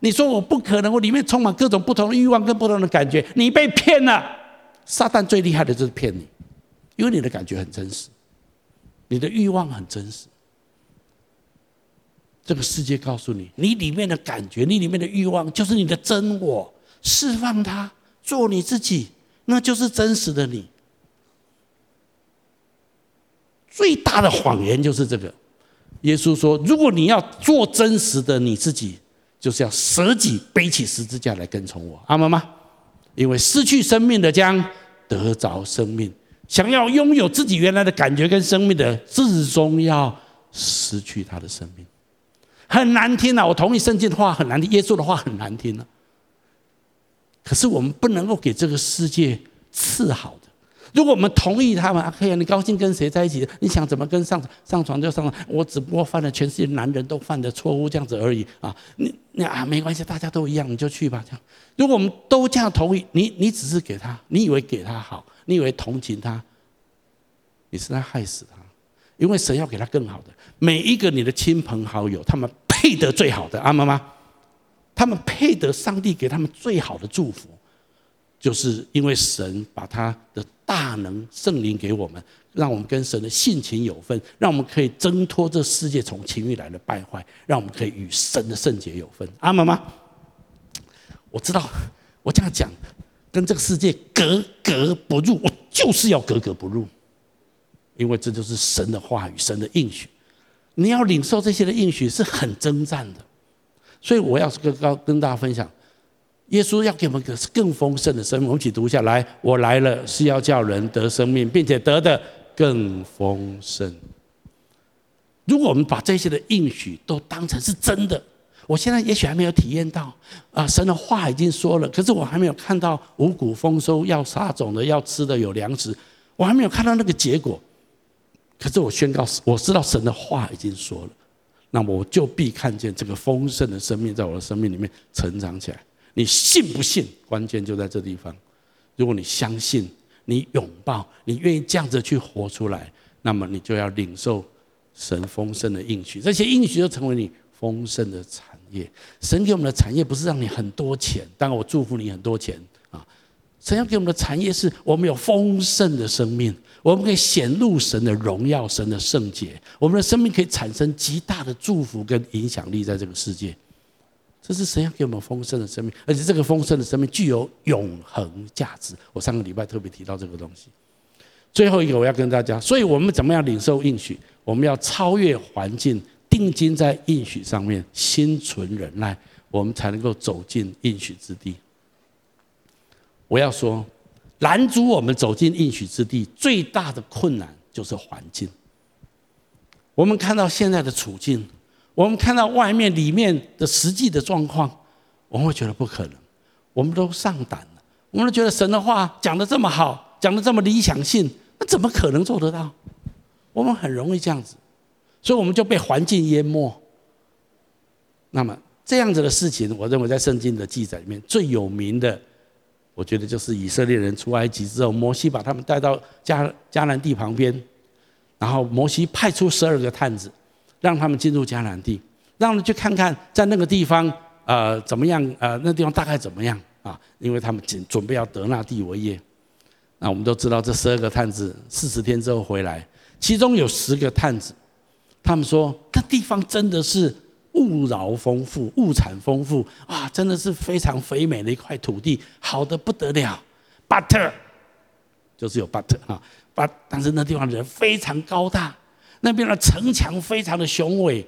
你说我不可能，我里面充满各种不同的欲望跟不同的感觉，你被骗了。撒旦最厉害的就是骗你，因为你的感觉很真实，你的欲望很真实。这个世界告诉你，你里面的感觉，你里面的欲望，就是你的真我。释放它，做你自己，那就是真实的你。最大的谎言就是这个。耶稣说：“如果你要做真实的你自己，就是要舍己背起十字架来跟从我。”阿门吗？因为失去生命的将得着生命，想要拥有自己原来的感觉跟生命的，至终要失去他的生命。很难听啊！我同意圣经的话很难听，耶稣的话很难听啊。可是我们不能够给这个世界赐好的。如果我们同意他们，可以啊，你高兴跟谁在一起？你想怎么跟上上床就上床。我只不过犯了全世界男人都犯的错误，这样子而已啊！你你啊，没关系，大家都一样，你就去吧。这样，如果我们都这样同意，你你只是给他，你以为给他好，你以为同情他，你是在害死他，因为神要给他更好的。每一个你的亲朋好友，他们配得最好的，阿妈妈？他们配得上帝给他们最好的祝福，就是因为神把他的大能圣灵给我们，让我们跟神的性情有分，让我们可以挣脱这世界从情欲来的败坏，让我们可以与神的圣洁有分。阿门吗？我知道，我这样讲跟这个世界格格不入，我就是要格格不入，因为这就是神的话语，神的应许。你要领受这些的应许是很征战的。所以我要跟跟跟大家分享，耶稣要给我们个更丰盛的生命。我们一起读下来：我来了是要叫人得生命，并且得的更丰盛。如果我们把这些的应许都当成是真的，我现在也许还没有体验到啊，神的话已经说了，可是我还没有看到五谷丰收，要撒种的，要吃的有粮食，我还没有看到那个结果。可是我宣告，我知道神的话已经说了。那么我就必看见这个丰盛的生命在我的生命里面成长起来。你信不信？关键就在这地方。如果你相信，你拥抱，你愿意这样子去活出来，那么你就要领受神丰盛的应许。这些应许就成为你丰盛的产业。神给我们的产业不是让你很多钱，当然我祝福你很多钱啊。神要给我们的产业是我们有丰盛的生命。我们可以显露神的荣耀，神的圣洁。我们的生命可以产生极大的祝福跟影响力，在这个世界。这是神要给我们丰盛的生命，而且这个丰盛的生命具有永恒价值。我上个礼拜特别提到这个东西。最后一个，我要跟大家，所以我们怎么样领受应许？我们要超越环境，定睛在应许上面，心存忍耐，我们才能够走进应许之地。我要说。拦阻我们走进应许之地最大的困难就是环境。我们看到现在的处境，我们看到外面、里面的实际的状况，我们会觉得不可能。我们都上胆了，我们都觉得神的话讲得这么好，讲得这么理想性，那怎么可能做得到？我们很容易这样子，所以我们就被环境淹没。那么这样子的事情，我认为在圣经的记载里面最有名的。我觉得就是以色列人出埃及之后，摩西把他们带到迦迦南地旁边，然后摩西派出十二个探子，让他们进入迦南地，让他们去看看在那个地方呃怎么样呃那地方大概怎么样啊？因为他们准准备要得那地为业。那我们都知道这十二个探子四十天之后回来，其中有十个探子，他们说那地方真的是。物饶丰富，物产丰富啊，真的是非常肥美的一块土地，好的不得了。Butter，就是有 But 哈，But 但是那地方人非常高大，那边的城墙非常的雄伟。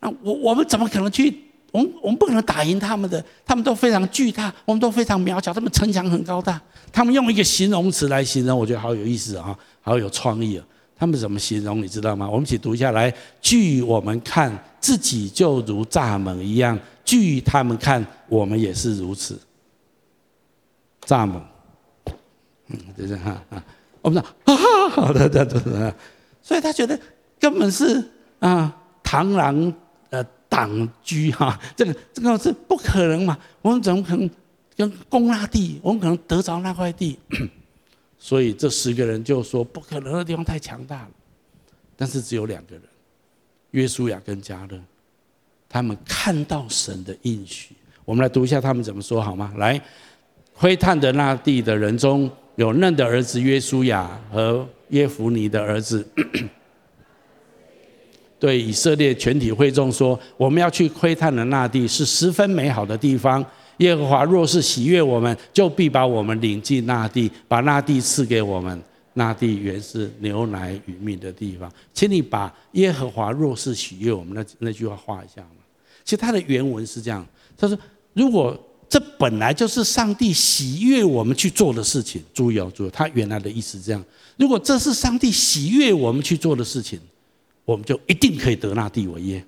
那我我们怎么可能去？我们我们不可能打赢他们的，他们都非常巨大，我们都非常渺小。他们城墙很高大，他们用一个形容词来形容，我觉得好有意思啊，好有创意啊。他们怎么形容？你知道吗？我们一起读一下来。据我们看，自己就如蚱蜢一样；据他们看，我们也是如此。蚱蜢，嗯，就是哈啊。我们说，哈哈，好的，的，的，所以他觉得根本是啊，螳螂呃挡车哈，这个这个是不可能嘛。我们怎么可能跟攻那地？我们可能得着那块地？所以这十个人就说不可能的地方太强大了，但是只有两个人，约书亚跟加勒，他们看到神的应许。我们来读一下他们怎么说好吗？来，窥探的那地的人中有嫩的儿子约书亚和耶弗尼的儿子，对以色列全体会众说：我们要去窥探的那地是十分美好的地方。耶和华若是喜悦我们，就必把我们领进那地，把那地赐给我们。那地原是牛奶与蜜的地方。请你把耶和华若是喜悦我们那那句话画一下。其实它的原文是这样：他说，如果这本来就是上帝喜悦我们去做的事情，注意哦，注意，他原来的意思是这样：如果这是上帝喜悦我们去做的事情，我们就一定可以得那地为业。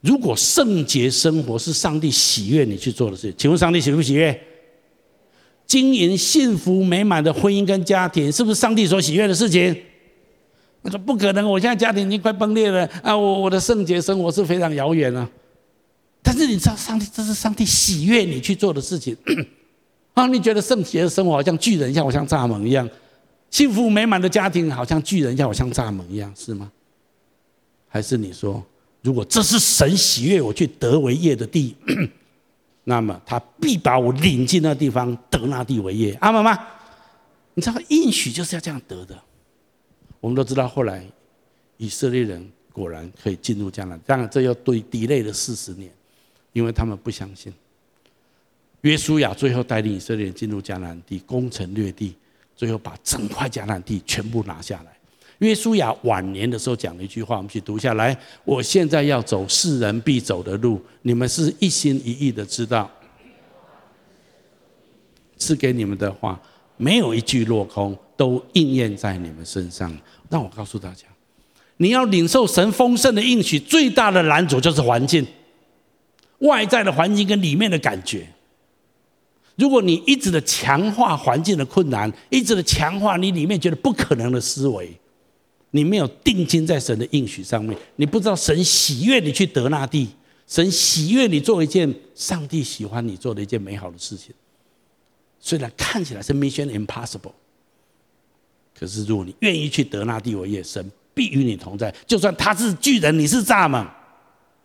如果圣洁生活是上帝喜悦你去做的事情，请问上帝喜不喜悦？经营幸福美满的婚姻跟家庭，是不是上帝所喜悦的事情？我说不可能，我现在家庭已经快崩裂了啊！我我的圣洁生活是非常遥远啊。但是你知道，上帝这是上帝喜悦你去做的事情啊！你觉得圣洁的生活好像巨人像我像蚱蜢一样，幸福美满的家庭好像巨人像我像蚱蜢一样，是吗？还是你说？如果这是神喜悦我去得为业的地，那么他必把我领进那地方得那地为业。阿们吗？你知道应许就是要这样得的。我们都知道后来以色列人果然可以进入迦南，当然这又对 delay 了四十年，因为他们不相信。约书亚最后带领以色列人进入迦南地，攻城略地，最后把整块迦南地全部拿下来。约书亚晚年的时候讲了一句话，我们去读下来。我现在要走世人必走的路，你们是一心一意的知道，赐给你们的话，没有一句落空，都应验在你们身上。让我告诉大家，你要领受神丰盛的应许，最大的拦阻就是环境，外在的环境跟里面的感觉。如果你一直的强化环境的困难，一直的强化你里面觉得不可能的思维。你没有定睛在神的应许上面，你不知道神喜悦你去得那地，神喜悦你做一件上帝喜欢你做的一件美好的事情。虽然看起来是 mission impossible，可是如果你愿意去得那地为业，神必与你同在。就算他是巨人，你是蚱蜢，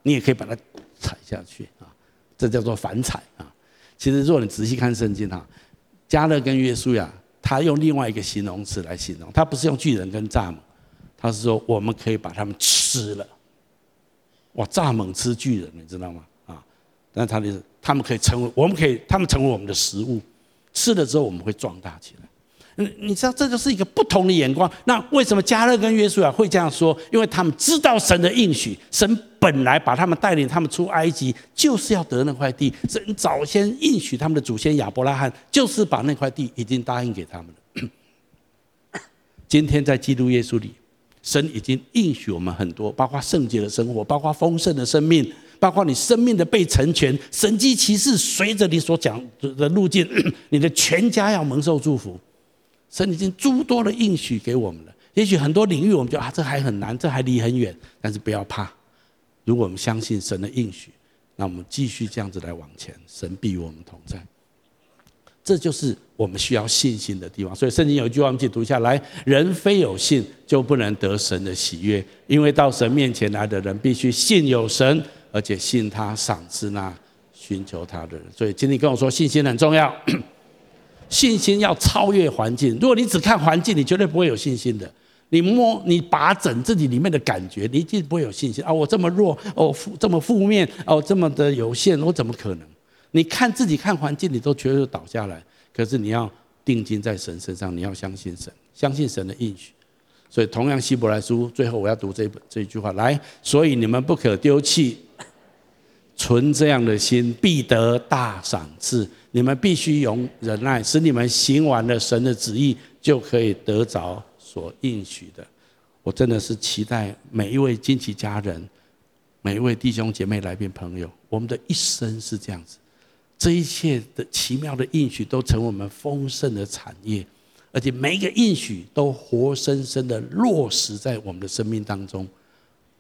你也可以把它踩下去啊！这叫做反踩啊！其实如果你仔细看圣经哈，加勒跟约书亚，他用另外一个形容词来形容，他不是用巨人跟蚱蜢。他是说，我们可以把他们吃了，哇！蚱蜢吃巨人，你知道吗？啊，那他的他们可以成为，我们可以，他们成为我们的食物，吃了之后我们会壮大起来。你知道这就是一个不同的眼光。那为什么加勒跟约书亚会这样说？因为他们知道神的应许，神本来把他们带领他们出埃及，就是要得那块地。神早先应许他们的祖先亚伯拉罕，就是把那块地已经答应给他们了。今天在基督耶稣里。神已经应许我们很多，包括圣洁的生活，包括丰盛的生命，包括你生命的被成全，神迹奇事随着你所讲的路径，你的全家要蒙受祝福。神已经诸多的应许给我们了。也许很多领域我们觉得啊，这还很难，这还离很远，但是不要怕。如果我们相信神的应许，那我们继续这样子来往前，神必与我们同在。这就是我们需要信心的地方。所以圣经有一句话，我们一起读下来：人非有信，就不能得神的喜悦。因为到神面前来的人，必须信有神，而且信他赏赐那寻求他的人。所以请你跟我说，信心很重要。信心要超越环境。如果你只看环境，你绝对不会有信心的。你摸你把整自己里面的感觉，你一定不会有信心啊！我这么弱，哦负，这么负面，哦，这么的有限，我怎么可能？你看自己看环境，你都觉得倒下来。可是你要定睛在神身上，你要相信神，相信神的应许。所以同样希伯来书最后我要读这本这一句话来。所以你们不可丢弃，存这样的心，必得大赏赐。你们必须用忍耐，使你们行完了神的旨意，就可以得着所应许的。我真的是期待每一位金奇家人，每一位弟兄姐妹、来宾朋友，我们的一生是这样子。这一切的奇妙的应许都成为我们丰盛的产业，而且每一个应许都活生生的落实在我们的生命当中。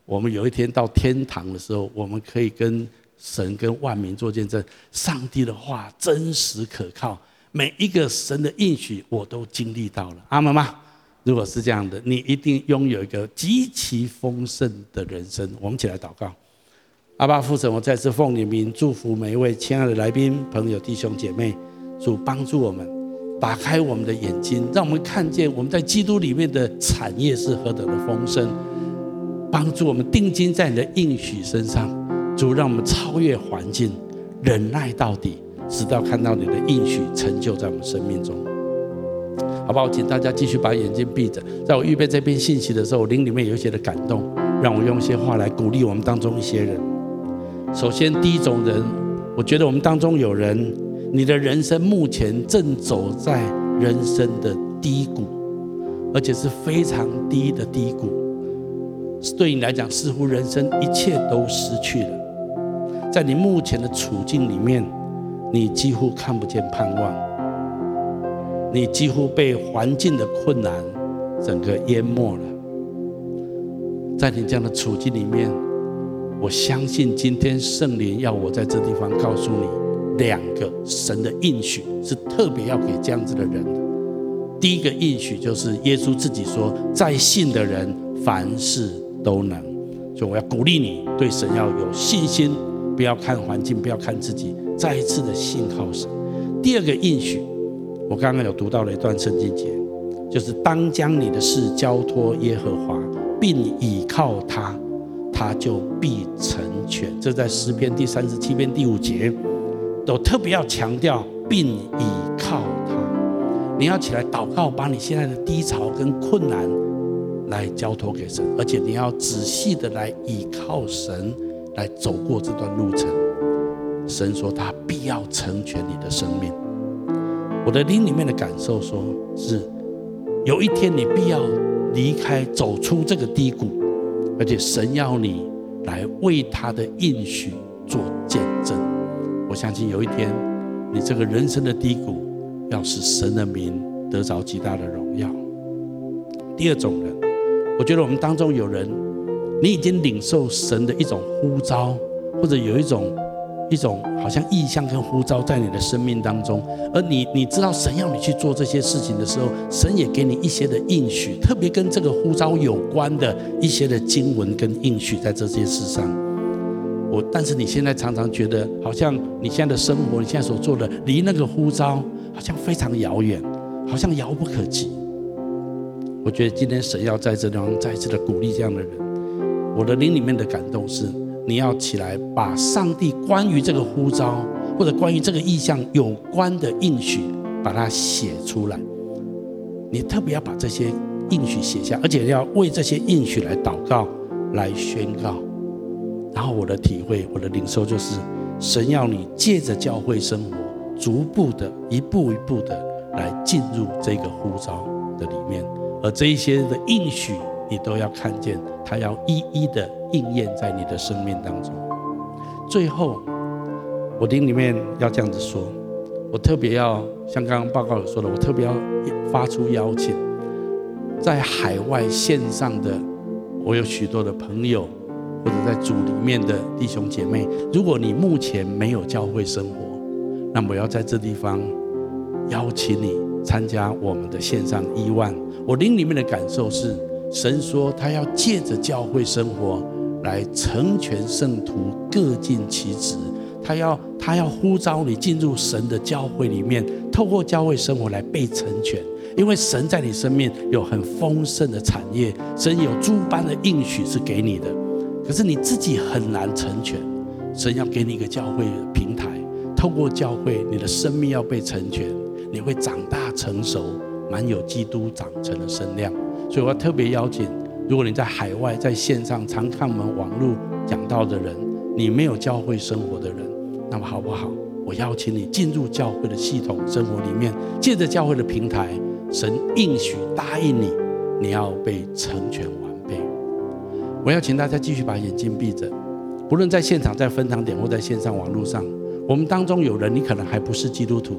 我们有一天到天堂的时候，我们可以跟神跟万民做见证，上帝的话真实可靠，每一个神的应许我都经历到了。阿门吗？如果是这样的，你一定拥有一个极其丰盛的人生。我们一起来祷告。阿爸父神，我再次奉你名祝福每一位亲爱的来宾、朋友、弟兄姐妹，主帮助我们，打开我们的眼睛，让我们看见我们在基督里面的产业是何等的丰盛，帮助我们定睛在你的应许身上，主让我们超越环境，忍耐到底，直到看到你的应许成就在我们生命中。好不好？请大家继续把眼睛闭着，在我预备这篇信息的时候，灵里面有一些的感动，让我用一些话来鼓励我们当中一些人。首先，第一种人，我觉得我们当中有人，你的人生目前正走在人生的低谷，而且是非常低的低谷，对你来讲，似乎人生一切都失去了。在你目前的处境里面，你几乎看不见盼望，你几乎被环境的困难整个淹没了。在你这样的处境里面。我相信今天圣灵要我在这地方告诉你两个神的应许，是特别要给这样子的人。第一个应许就是耶稣自己说，在信的人凡事都能。所以我要鼓励你，对神要有信心，不要看环境，不要看自己，再一次的信靠神。第二个应许，我刚刚有读到了一段圣经节，就是当将你的事交托耶和华，并倚靠他，他就必成全。这在诗篇第三十七篇第五节，都特别要强调，并倚靠他。你要起来祷告，把你现在的低潮跟困难来交托给神，而且你要仔细的来倚靠神，来走过这段路程。神说他必要成全你的生命。我的灵里面的感受说，是有一天你必要离开，走出这个低谷，而且神要你来为他的应许做见证。我相信有一天，你这个人生的低谷，要使神的名得着极大的荣耀。第二种人，我觉得我们当中有人，你已经领受神的一种呼召，或者有一种一种好像意象跟呼召在你的生命当中，而你你知道神要你去做这些事情的时候，神也给你一些的应许，特别跟这个呼召有关的一些的经文跟应许在这些事上。我但是你现在常常觉得，好像你现在的生活，你现在所做的，离那个呼召。好像非常遥远，好像遥不可及。我觉得今天神要在这地方再一次的鼓励这样的人。我的灵里面的感动是，你要起来把上帝关于这个呼召或者关于这个意象有关的应许，把它写出来。你特别要把这些应许写下，而且要为这些应许来祷告、来宣告。然后我的体会、我的领受就是，神要你借着教会生活。逐步的，一步一步的来进入这个呼召的里面，而这一些的应许，你都要看见，它要一一的应验在你的生命当中。最后，我灵里面要这样子说，我特别要像刚刚报告有说的，我特别要发出邀请，在海外线上的，我有许多的朋友，或者在主里面的弟兄姐妹，如果你目前没有教会生活，那么要在这地方邀请你参加我们的线上亿万。我灵里面的感受是，神说他要借着教会生活来成全圣徒，各尽其职。他要他要呼召你进入神的教会里面，透过教会生活来被成全。因为神在你生命有很丰盛的产业，神有诸般的应许是给你的，可是你自己很难成全。神要给你一个教会平台。透过教会，你的生命要被成全，你会长大成熟，满有基督长成的身量。所以我要特别邀请，如果你在海外，在线上常看我们网络讲道的人，你没有教会生活的人，那么好不好？我邀请你进入教会的系统生活里面，借着教会的平台，神应许答应你，你要被成全完备。我要请大家继续把眼睛闭着，不论在现场、在分堂点或在线上网络上。我们当中有人，你可能还不是基督徒，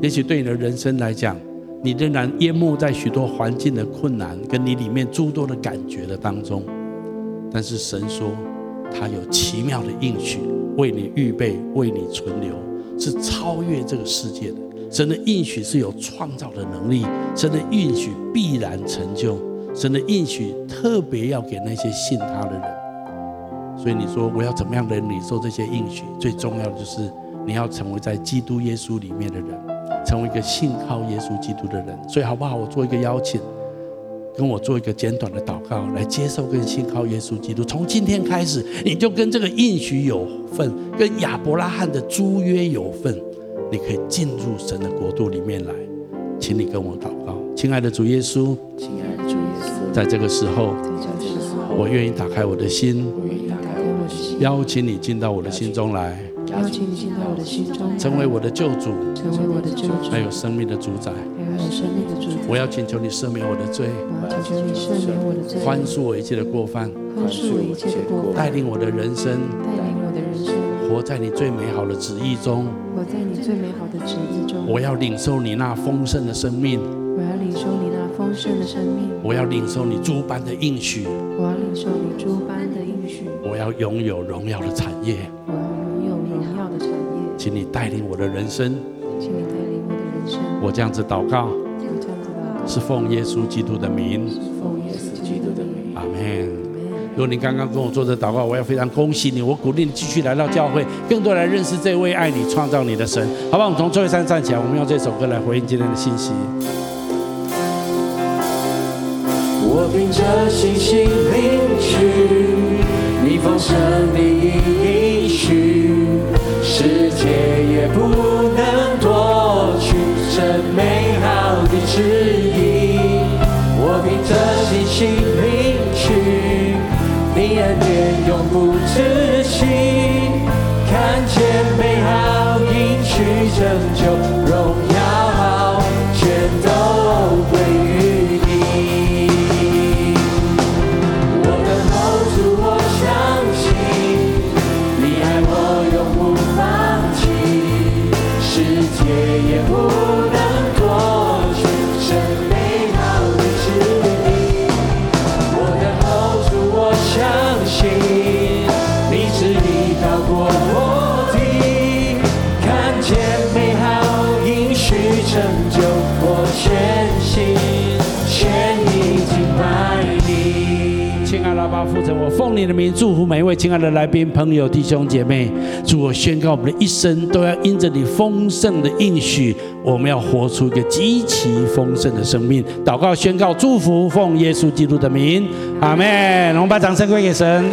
也许对你的人生来讲，你仍然淹没在许多环境的困难跟你里面诸多的感觉的当中。但是神说，他有奇妙的应许为你预备，为你存留，是超越这个世界的。神的应许是有创造的能力，神的应许必然成就，神的应许特别要给那些信他的人。所以你说我要怎么样的领受这些应许？最重要的就是你要成为在基督耶稣里面的人，成为一个信靠耶稣基督的人。所以好不好？我做一个邀请，跟我做一个简短的祷告，来接受跟信靠耶稣基督。从今天开始，你就跟这个应许有份，跟亚伯拉罕的租约有份，你可以进入神的国度里面来。请你跟我祷告，亲爱的主耶稣，亲爱的主耶稣，在这个时候，在这个时候，我愿意打开我的心。邀请你进到我的心中来，邀请你进到我的心中，成为我的救主，成为我的救主，还有生命的主宰，还有生命的主宰。我要请求你赦免我的罪，我要请求你赦免我的罪，宽恕我一切的过犯，宽恕我一切的过犯，带领我的人生，带领我的人生，活在你最美好的旨意中，活在你最美好的旨意中。我要领受你那丰盛的生命，我要领受你那丰盛的生命，我要领受你诸般的应许，我要领受你诸般的应许。我要拥有荣耀的产业，我要拥有荣耀的产业。请你带领我的人生，请你带领我的人生。我这样子祷告，我这样子祷告，是奉耶稣基督的名，是奉耶稣基督的名。阿门。如果你刚刚跟我做这祷告，我要非常恭喜你，我鼓励你继续来到教会，更多来认识这位爱你、创造你的神，好不好？我们从座位上站起来，我们用这首歌来回应今天的信息。我凭着信心领取你丰盛的应许，世界也不能夺取这美好的指引。我凭着信心领取你恩典永不止息，看见美好应去拯救荣耀父神，我奉你的名祝福每一位亲爱的来宾、朋友、弟兄姐妹。祝我宣告，我们的一生都要因着你丰盛的应许，我们要活出一个极其丰盛的生命。祷告、宣告、祝福，奉耶稣基督的名，阿门。我们把掌声归给神。